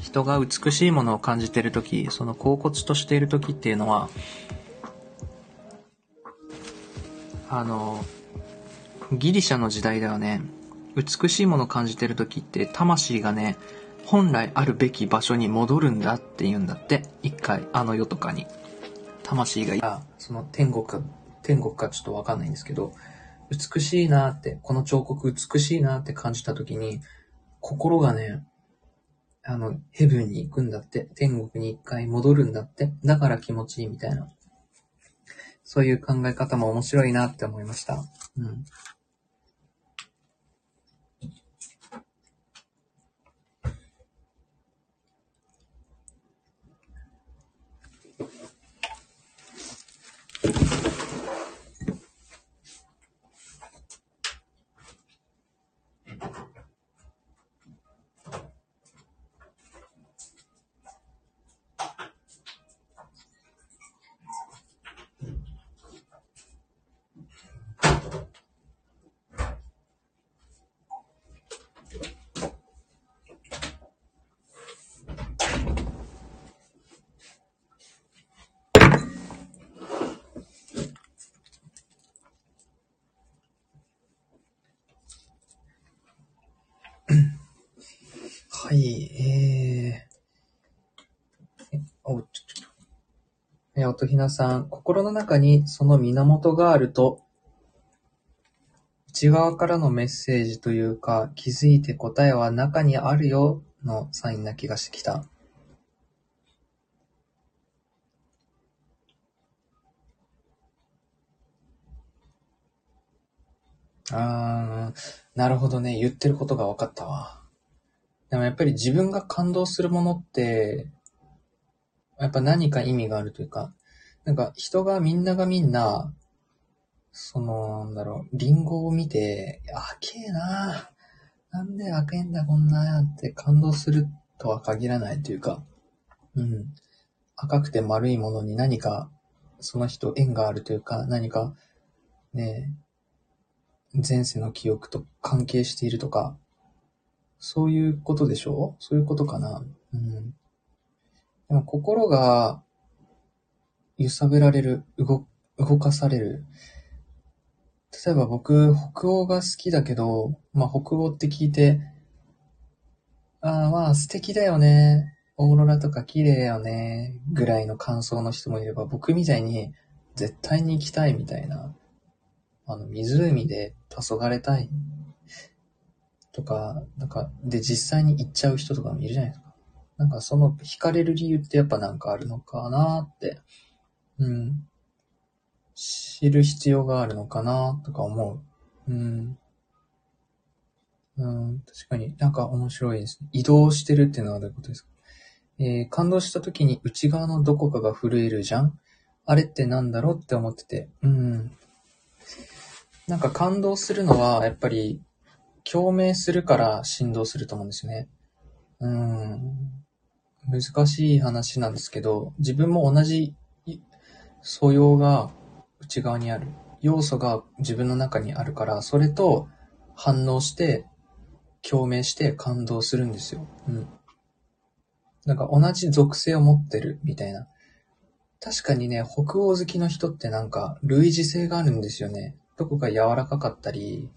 人が美しいものを感じてるとき、その恍惚としているときっていうのは、あの、ギリシャの時代ではね、美しいものを感じてる時って魂がね、本来あるべき場所に戻るんだって言うんだって。一回、あの世とかに。魂が、その天国か、天国かちょっとわかんないんですけど、美しいなって、この彫刻美しいなって感じた時に、心がね、あの、ヘブンに行くんだって。天国に一回戻るんだって。だから気持ちいいみたいな。そういう考え方も面白いなって思いました。うん。はい、えー、え、お、ちょ、ちょ、え、おとひなさん、心の中にその源があると、内側からのメッセージというか、気づいて答えは中にあるよのサインな気がしてきた。あー、なるほどね。言ってることが分かったわ。でもやっぱり自分が感動するものって、やっぱ何か意味があるというか、なんか人がみんながみんな、その、なんだろう、リンゴを見て、赤えななんで赤いんだこんなって感動するとは限らないというか、うん。赤くて丸いものに何か、その人縁があるというか、何か、ね、前世の記憶と関係しているとか、そういうことでしょう？そういうことかな？うん。でも心が揺さぶられる、動、かされる。例えば僕、北欧が好きだけど、まあ北欧って聞いて、ああまあ素敵だよね。オーロラとか綺麗よね。ぐらいの感想の人もいれば、僕みたいに絶対に行きたいみたいな。あの、湖で黄昏たいとか、なんか、で、実際に行っちゃう人とかもいるじゃないですか。なんか、その、惹かれる理由ってやっぱなんかあるのかなって、うん。知る必要があるのかなとか思う。うん。うん、確かになんか面白いですね。移動してるっていうのはどういうことですか？えー、感動した時に内側のどこかが震えるじゃん？あれってなんだろうって思ってて。うん。なんか感動するのは、やっぱり共鳴するから振動すると思うんですよね。うん。難しい話なんですけど、自分も同じ素養が内側にある。要素が自分の中にあるから、それと反応して、共鳴して感動するんですよ。うん。なんか同じ属性を持ってるみたいな。確かにね、北欧好きの人ってなんか類似性があるんですよね。どこか柔らかかったり、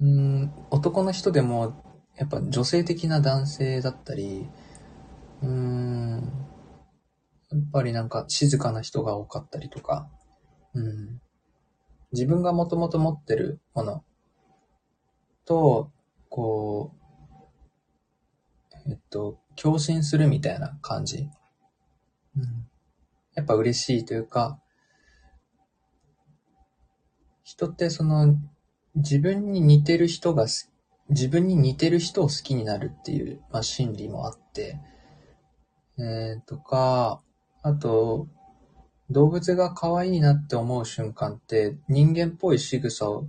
うん、男の人でも、やっぱ女性的な男性だったり、うーん、やっぱりなんか静かな人が多かったりとか、うん、自分がもともと持ってるものと、こう、えっと、共振するみたいな感じ。うん、やっぱ嬉しいというか、人ってその自分に似てる人が自分に似てる人を好きになるっていう、まあ、心理もあって、えー、とか、あと、動物が可愛いなって思う瞬間って人間っぽい仕草を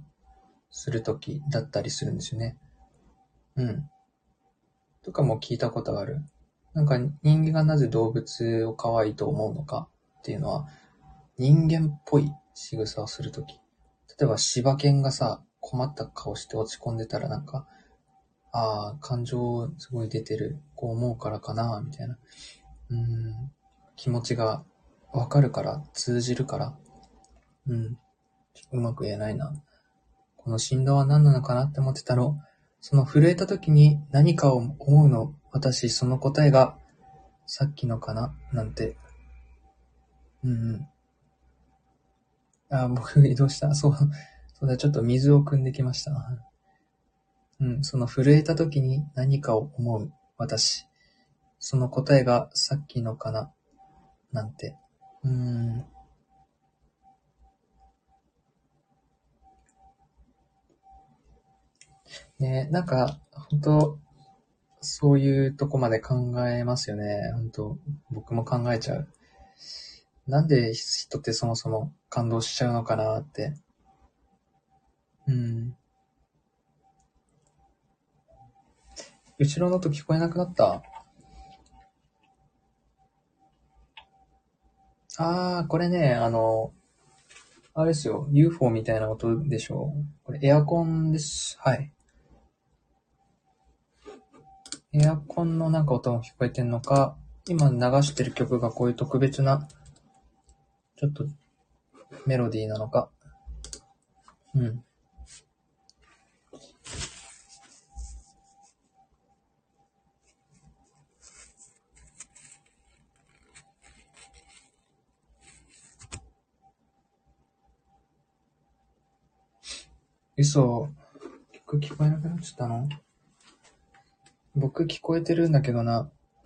するときだったりするんですよね。うん。とかも聞いたことがある。なんか人間がなぜ動物を可愛いと思うのかっていうのは人間っぽい仕草をするとき。例えば柴犬がさ、困った顔して落ち込んでたらなんか、ああ、感情すごい出てる、こう思うからかな、みたいな。うん、気持ちがわかるから、通じるから、うん、うまく言えないな。この振動は何なのかなって思ってたの。その震えた時に何かを思うの。私、その答えが、さっきのかななんて。うんうん。あ、僕移動した。そう、そうだ、ちょっと水を汲んできました。うん、その震えた時に何かを思う。私。その答えがさっきのかななんて。うーん。ねなんか、本当そういうとこまで考えますよね。本当僕も考えちゃう。なんで人ってそもそも感動しちゃうのかなって。うん。後ろの音聞こえなくなった？ああ、これね、あの、あれですよ。UFO みたいな音でしょ？うこれエアコンです。はい。エアコンのなんか音も聞こえてんのか、今流してる曲がこういう特別な、ちょっとメロディーなのか？うん。嘘。僕聞こえなくなっちゃったの？僕聞こえてるんだけどな。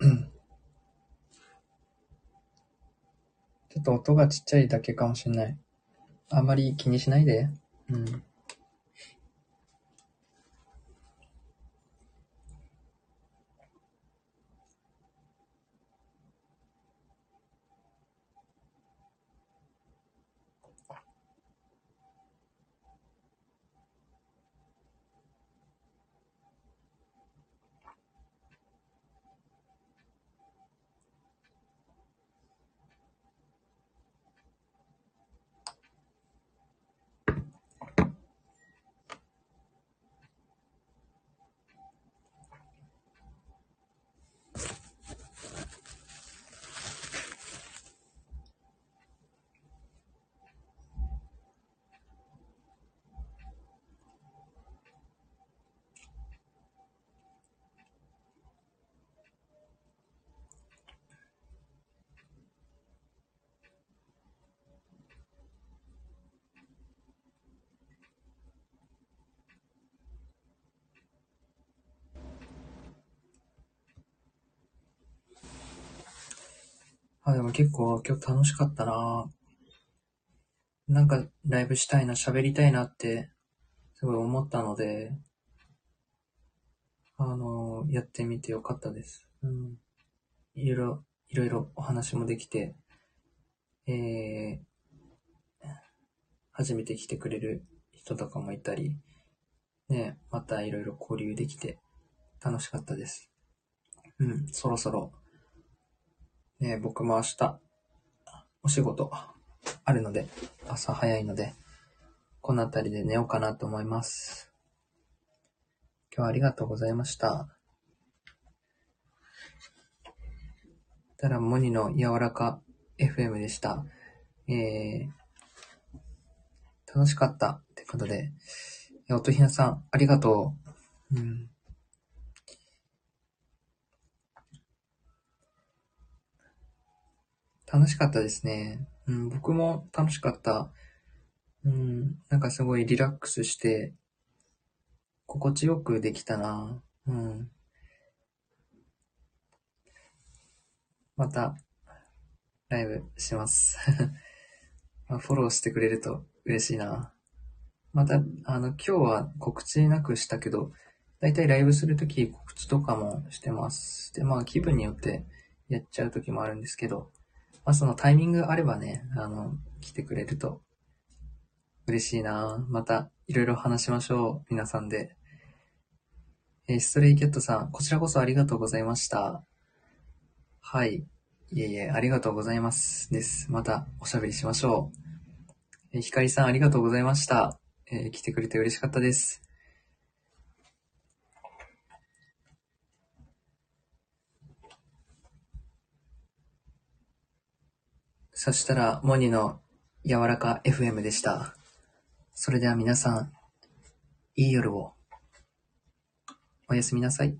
ちょっと音がちっちゃいだけかもしんない。あんまり気にしないで。うん。あ、でも結構今日楽しかったななんかライブしたいな、喋りたいなって、すごい思ったので、あの、やってみてよかったです。うん。いろいろ、いろいろお話もできて、えー、初めて来てくれる人とかもいたり、ね、またいろいろ交流できて楽しかったです。うん、そろそろ、ね、僕も明日、お仕事あるので、朝早いので、この辺りで寝ようかなと思います。今日はありがとうございました。ただ、モニの柔らか FM でした。えー、楽しかったってことで、え音ひなさん、ありがとう。うん。楽しかったですね。うん、僕も楽しかった。うん、なんかすごいリラックスして、心地よくできたな。うん。また、ライブします。まあフォローしてくれると嬉しいな。また、あの、今日は告知なくしたけど、だいたいライブするとき告知とかもしてます。で、まあ気分によってやっちゃうときもあるんですけど、まあそのタイミングあればね、あの、来てくれると嬉しいなまた、いろいろ話しましょう。皆さんで。えーストレイキャットさん、こちらこそありがとうございました。はい。いえいえ、ありがとうございます。です。またおしゃべりしましょう。えーひかりさん、ありがとうございました。えー来てくれて嬉しかったです。そしたら、モニの柔らか FM でした。それでは皆さん、いい夜を。おやすみなさい。